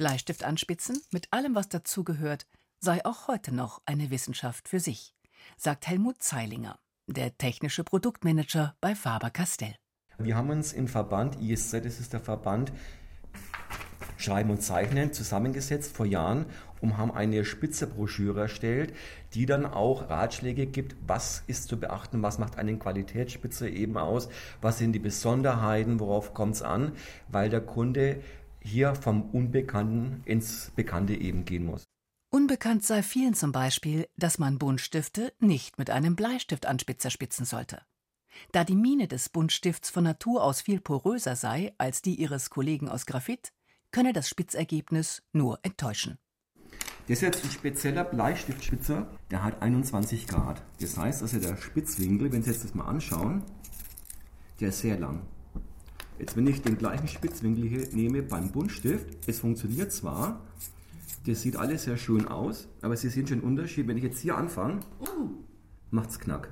Bleistift anspitzen, mit allem, was dazugehört, sei auch heute noch eine Wissenschaft für sich, sagt Helmut Zeilinger, der technische Produktmanager bei Faber-Castell. Wir haben uns im Verband ISZ, das ist der Verband Schreiben und Zeichnen, zusammengesetzt vor Jahren und haben eine Spitzebroschüre erstellt, die dann auch Ratschläge gibt, was ist zu beachten, was macht einen Qualitätsspitze eben aus, was sind die Besonderheiten, worauf kommt es an, weil der Kunde hier vom Unbekannten ins Bekannte eben gehen muss. Unbekannt sei vielen zum Beispiel, dass man Buntstifte nicht mit einem Bleistiftanspitzer spitzen sollte. Da die Mine des Buntstifts von Natur aus viel poröser sei als die ihres Kollegen aus Graphit, könne das Spitzergebnis nur enttäuschen. Das ist jetzt ein spezieller Bleistiftspitzer, der hat 21 Grad. Das heißt also, der Spitzwinkel, wenn Sie jetzt das mal anschauen, der ist sehr lang. Jetzt, wenn ich den gleichen Spitzwinkel hier nehme beim Buntstift, es funktioniert zwar, das sieht alles sehr schön aus, aber Sie sehen schon den Unterschied. Wenn ich jetzt hier anfange, macht es knack.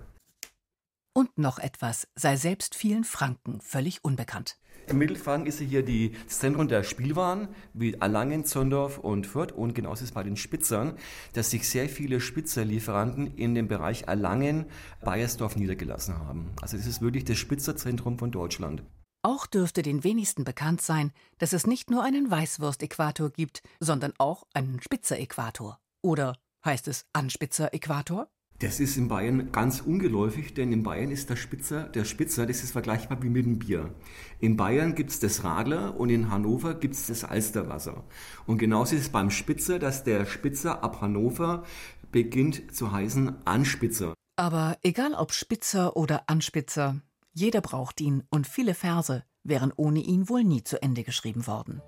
Und noch etwas sei selbst vielen Franken völlig unbekannt. Im Mittelfranken ist hier die, das Zentrum der Spielwaren, wie Erlangen, Zondorf und Fürth. Und genauso ist es bei den Spitzern, dass sich sehr viele Spitzerlieferanten in dem Bereich Erlangen, Bayersdorf niedergelassen haben. Also das ist wirklich das Spitzerzentrum von Deutschland. Auch dürfte den wenigsten bekannt sein, dass es nicht nur einen Weißwurst-Äquator gibt, sondern auch einen Spitzer-Äquator. Oder heißt es Anspitzer-Äquator? Das ist in Bayern ganz ungeläufig, denn in Bayern ist der Spitzer, der Spitzer, das ist vergleichbar wie mit dem Bier. In Bayern gibt es das Radler und in Hannover gibt es das Alsterwasser. Und genauso ist es beim Spitzer, dass der Spitzer ab Hannover beginnt zu heißen Anspitzer. Aber egal ob Spitzer oder Anspitzer, jeder braucht ihn und viele Verse wären ohne ihn wohl nie zu Ende geschrieben worden.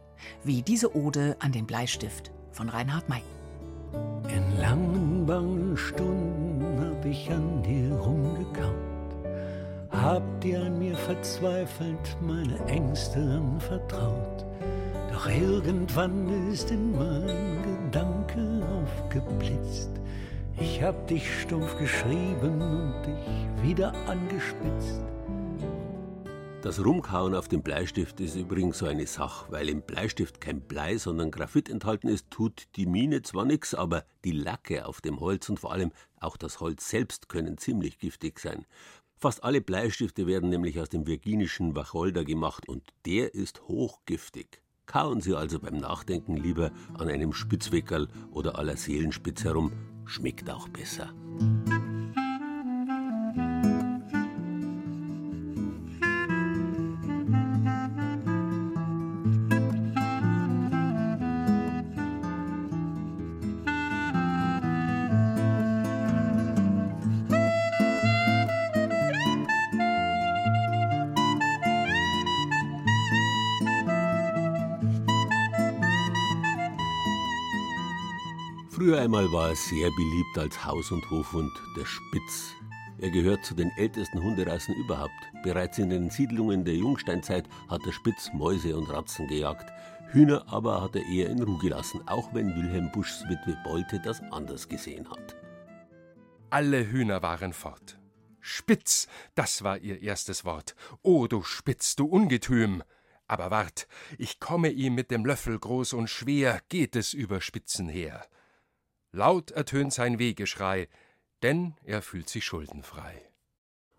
Wie diese Ode an den Bleistift von Reinhard May. In langen, bangen Stunden hab ich an dir rumgekaut, hab dir an mir verzweifelt meine Ängste anvertraut. Doch irgendwann ist in mein Gedanke aufgeblitzt. Ich hab dich stumpf geschrieben und dich wieder angespitzt. Das Rumkauen auf dem Bleistift ist übrigens so eine Sache, weil im Bleistift kein Blei, sondern Graphit enthalten ist, tut die Mine zwar nichts, aber die Lacke auf dem Holz und vor allem auch das Holz selbst können ziemlich giftig sein. Fast alle Bleistifte werden nämlich aus dem virginischen Wacholder gemacht und der ist hochgiftig. Kauen Sie also beim Nachdenken lieber an einem Spitzweckerl oder aller Seelenspitz herum, schmeckt auch besser. War er sehr beliebt als Haus- und Hofhund, der Spitz. Er gehört zu den ältesten Hunderassen überhaupt. Bereits in den Siedlungen der Jungsteinzeit hat der Spitz Mäuse und Ratzen gejagt. Hühner aber hat er eher in Ruhe gelassen, auch wenn Wilhelm Buschs Witwe Beute das anders gesehen hat. Alle Hühner waren fort. Spitz, das war ihr erstes Wort. O du Spitz, du Ungetüm! Aber wart, ich komme ihm mit dem Löffel groß und schwer, geht es über Spitzen her. Laut ertönt sein Wehgeschrei, denn er fühlt sich schuldenfrei.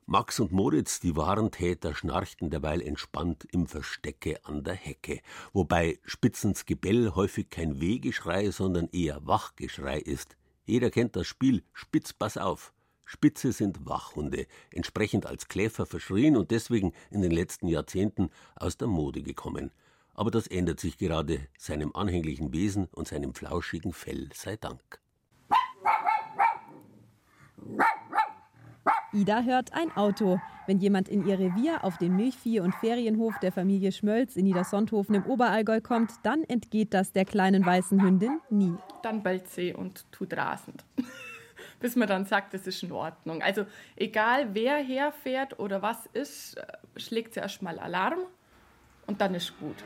Max und Moritz, die wahren Täter, schnarchten derweil entspannt im Verstecke an der Hecke, wobei Spitzens Gebell häufig kein Wehgeschrei, sondern eher Wachgeschrei ist. Jeder kennt das Spiel Spitz, pass auf. Spitze sind Wachhunde, entsprechend als Kläfer verschrien und deswegen in den letzten Jahrzehnten aus der Mode gekommen. Aber das ändert sich gerade seinem anhänglichen Wesen und seinem flauschigen Fell sei Dank. Ida hört ein Auto. Wenn jemand in ihr Revier auf den Milchvieh- und Ferienhof der Familie Schmölz in Niedersonthofen im Oberallgäu kommt, dann entgeht das der kleinen weißen Hündin nie. Dann bellt sie und tut rasend. Bis man dann sagt, das ist in Ordnung. Also egal wer herfährt oder was ist, äh, schlägt sie erstmal Alarm und dann ist gut.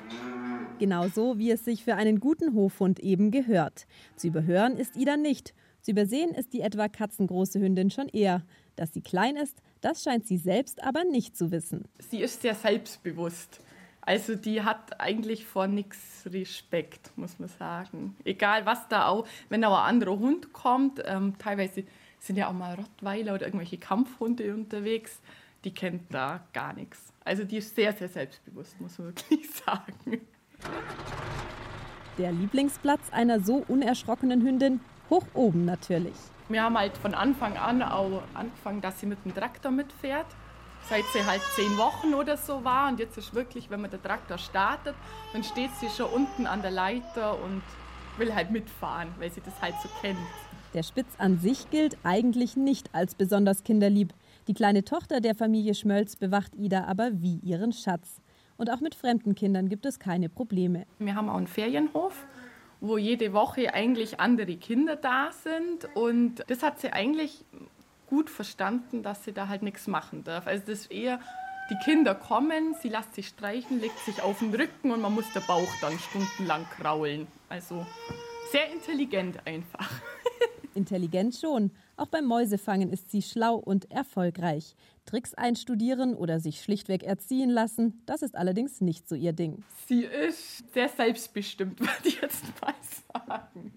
Genauso wie es sich für einen guten Hofhund eben gehört. Zu überhören ist Ida nicht. Zu übersehen ist die etwa katzengroße Hündin schon eher. Dass sie klein ist, das scheint sie selbst aber nicht zu wissen. Sie ist sehr selbstbewusst. Also die hat eigentlich vor nichts Respekt, muss man sagen. Egal was da auch, wenn auch ein anderer Hund kommt, ähm, teilweise sind ja auch mal Rottweiler oder irgendwelche Kampfhunde unterwegs, die kennt da gar nichts. Also die ist sehr, sehr selbstbewusst, muss man wirklich sagen. Der Lieblingsplatz einer so unerschrockenen Hündin, hoch oben natürlich. Wir haben halt von Anfang an auch angefangen, dass sie mit dem Traktor mitfährt. Seit sie halt zehn Wochen oder so war. Und jetzt ist wirklich, wenn man den Traktor startet, dann steht sie schon unten an der Leiter und will halt mitfahren, weil sie das halt so kennt. Der Spitz an sich gilt eigentlich nicht als besonders kinderlieb. Die kleine Tochter der Familie Schmölz bewacht Ida aber wie ihren Schatz. Und auch mit fremden Kindern gibt es keine Probleme. Wir haben auch einen Ferienhof wo jede Woche eigentlich andere Kinder da sind. Und das hat sie eigentlich gut verstanden, dass sie da halt nichts machen darf. Also das ist eher, die Kinder kommen, sie lässt sich streichen, legt sich auf den Rücken und man muss der Bauch dann stundenlang kraulen. Also sehr intelligent einfach. Intelligent schon. Auch beim Mäusefangen ist sie schlau und erfolgreich. Tricks einstudieren oder sich schlichtweg erziehen lassen, das ist allerdings nicht so ihr Ding. Sie ist sehr selbstbestimmt, würde ich jetzt mal sagen.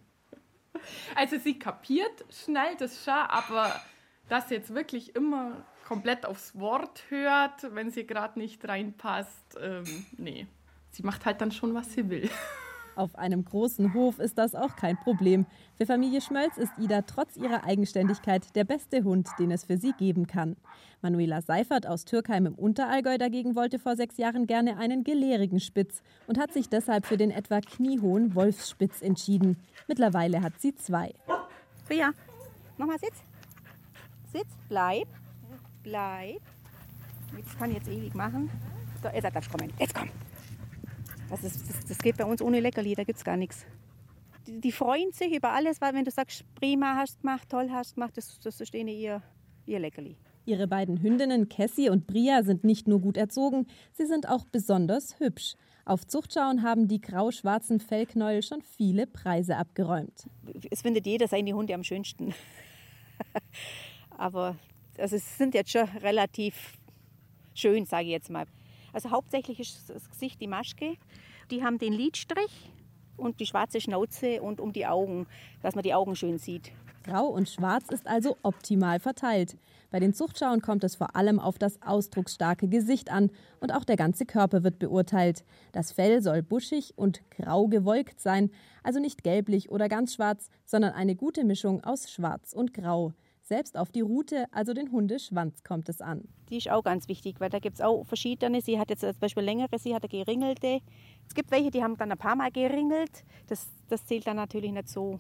Also sie kapiert schnell das schon, aber sie jetzt wirklich immer komplett aufs Wort hört, wenn sie gerade nicht reinpasst, ähm, nee. Sie macht halt dann schon, was sie will. Auf einem großen Hof ist das auch kein Problem. Für Familie Schmölz ist Ida trotz ihrer Eigenständigkeit der beste Hund, den es für sie geben kann. Manuela Seifert aus Türkheim im Unterallgäu dagegen wollte vor sechs Jahren gerne einen gelehrigen Spitz und hat sich deshalb für den etwa kniehohen Wolfsspitz entschieden. Mittlerweile hat sie zwei. Ria, mach mal Sitz. Sitz, bleib. Bleib. Das kann ich jetzt ewig machen. So, jetzt darfst du kommen. Jetzt komm. Das, ist, das, das geht bei uns ohne Leckerli, da gibt es gar nichts. Die, die, freuen sich über alles, weil wenn du sagst, prima hast du gemacht, toll hast du gemacht, das, das ist denen ihr, ihr Leckerli. Ihre beiden Hündinnen Cassie und Bria sind nicht nur gut erzogen, sie sind auch besonders hübsch. Auf Zuchtschauen haben die grau-schwarzen Fellknäuel schon viele Preise abgeräumt. Es findet jeder seine Hunde am schönsten. Aber also es sind jetzt schon relativ schön, sage ich jetzt mal. Also hauptsächlich ist das Gesicht die Maschke. Die haben den Lidstrich und die schwarze Schnauze und um die Augen, dass man die Augen schön sieht. Grau und Schwarz ist also optimal verteilt. Bei den Zuchtschauen kommt es vor allem auf das ausdrucksstarke Gesicht an und auch der ganze Körper wird beurteilt. Das Fell soll buschig und grau gewolkt sein, also nicht gelblich oder ganz schwarz, sondern eine gute Mischung aus Schwarz und Grau. Selbst auf die Rute, also den Hundeschwanz, kommt es an. Die ist auch ganz wichtig, weil da gibt es auch verschiedene. Sie hat jetzt zum Beispiel längere, sie hat eine geringelte. Es gibt welche, die haben dann ein paar Mal geringelt. Das, das zählt dann natürlich nicht so.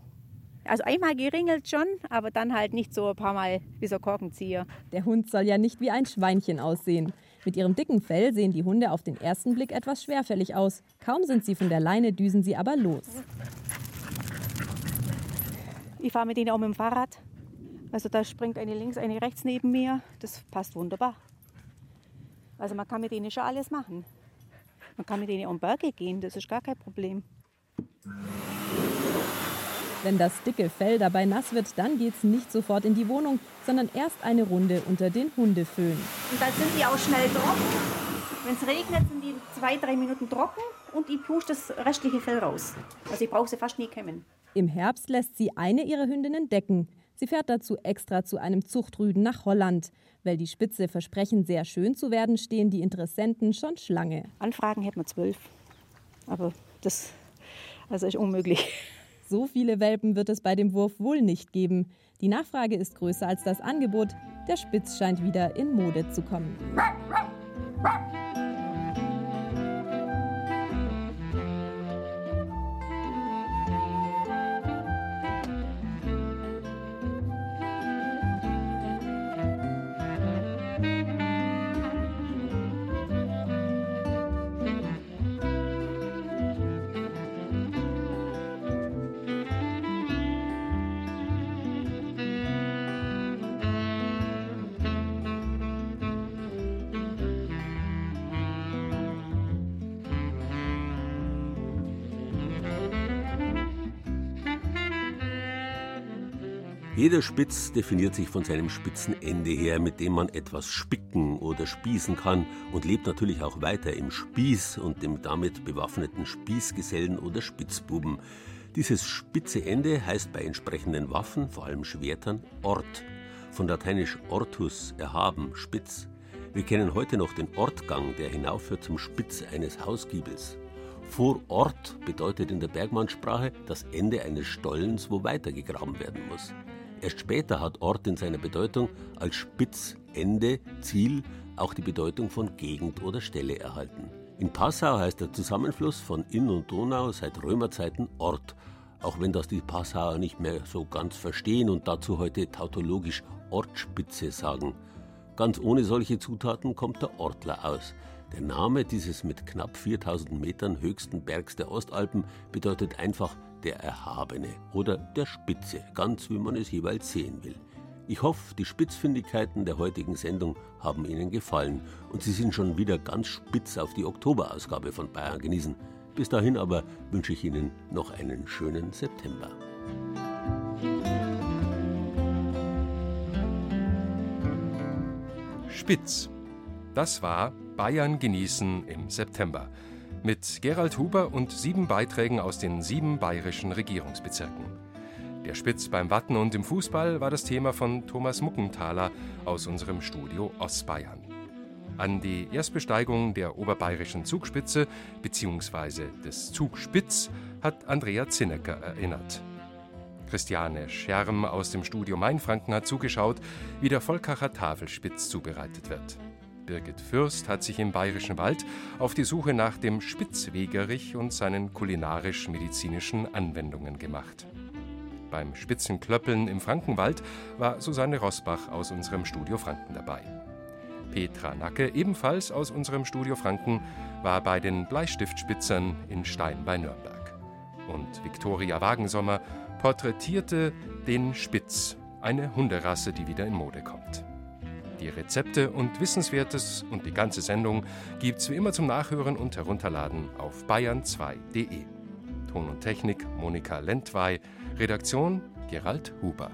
Also einmal geringelt schon, aber dann halt nicht so ein paar Mal wie so ein Korkenzieher. Der Hund soll ja nicht wie ein Schweinchen aussehen. Mit ihrem dicken Fell sehen die Hunde auf den ersten Blick etwas schwerfällig aus. Kaum sind sie von der Leine, düsen sie aber los. Ich fahre mit ihnen auch mit dem Fahrrad Also da springt eine links, eine rechts neben mir. Das passt wunderbar. Also man kann mit denen schon alles machen. Man kann mit denen um Berge gehen, das ist gar kein Problem. Wenn das dicke Fell dabei nass wird, dann geht's nicht sofort in die Wohnung, sondern erst eine Runde unter den Hundeföhn. Und dann sind die auch schnell trocken. Wenn es regnet, sind die zwei, drei Minuten trocken und ich pushe das restliche Fell raus. Also ich brauche sie fast nie kämmen. Im Herbst lässt sie eine ihrer Hündinnen decken. Sie fährt dazu extra zu einem Zuchtrüden nach Holland. Weil die Spitze versprechen, sehr schön zu werden, stehen die Interessenten schon Schlange. Anfragen hätten wir zwölf. Aber das also ist unmöglich. So viele Welpen wird es bei dem Wurf wohl nicht geben. Die Nachfrage ist größer als das Angebot. Der Spitz scheint wieder in Mode zu kommen. Jeder Spitz definiert sich von seinem spitzen Ende her, mit dem man etwas spicken oder spießen kann und lebt natürlich auch weiter im Spieß und dem damit bewaffneten Spießgesellen oder Spitzbuben. Dieses spitze Ende heißt bei entsprechenden Waffen, vor allem Schwertern, Ort. Von lateinisch ortus, erhaben, spitz. Wir kennen heute noch den Ortgang, der hinaufführt zum Spitz eines Hausgiebels. Vor Ort bedeutet in der Bergmannssprache das Ende eines Stollens, wo weitergegraben werden muss. Erst später hat Ort in seiner Bedeutung als Spitz, Ende, Ziel auch die Bedeutung von Gegend oder Stelle erhalten. In Passau heißt der Zusammenfluss von Inn und Donau seit Römerzeiten Ort, auch wenn das die Passauer nicht mehr so ganz verstehen und dazu heute tautologisch Ortspitze sagen. Ganz ohne solche Zutaten kommt der Ortler aus. Der Name dieses mit knapp 4000 Metern höchsten Bergs der Ostalpen bedeutet einfach der Erhabene oder der Spitze, ganz wie man es jeweils sehen will. Ich hoffe, die Spitzfindigkeiten der heutigen Sendung haben Ihnen gefallen und Sie sind schon wieder ganz spitz auf die Oktoberausgabe von Bayern genießen. Bis dahin aber wünsche ich Ihnen noch einen schönen September. Spitz. Das war Bayern genießen im September mit Gerald Huber und sieben Beiträgen aus den sieben bayerischen Regierungsbezirken. Der Spitz beim Watten und im Fußball war das Thema von Thomas Muckenthaler aus unserem Studio Ostbayern. An die Erstbesteigung der oberbayerischen Zugspitze bzw. des Zugspitz hat Andrea Zinnecker erinnert. Christiane Scherm aus dem Studio Mainfranken hat zugeschaut, wie der Volkacher Tafelspitz zubereitet wird. Birgit Fürst hat sich im Bayerischen Wald auf die Suche nach dem Spitzwegerich und seinen kulinarisch-medizinischen Anwendungen gemacht. Beim Spitzenklöppeln im Frankenwald war Susanne Rosbach aus unserem Studio Franken dabei. Petra Nacke, ebenfalls aus unserem Studio Franken, war bei den Bleistiftspitzern in Stein bei Nürnberg. Und Viktoria Wagensommer porträtierte den Spitz, eine Hunderasse, die wieder in Mode kommt. Die Rezepte und Wissenswertes und die ganze Sendung gibt's wie immer zum Nachhören und Herunterladen auf bayern2.de. Ton und Technik Monika Lentwey, Redaktion Gerald Huber.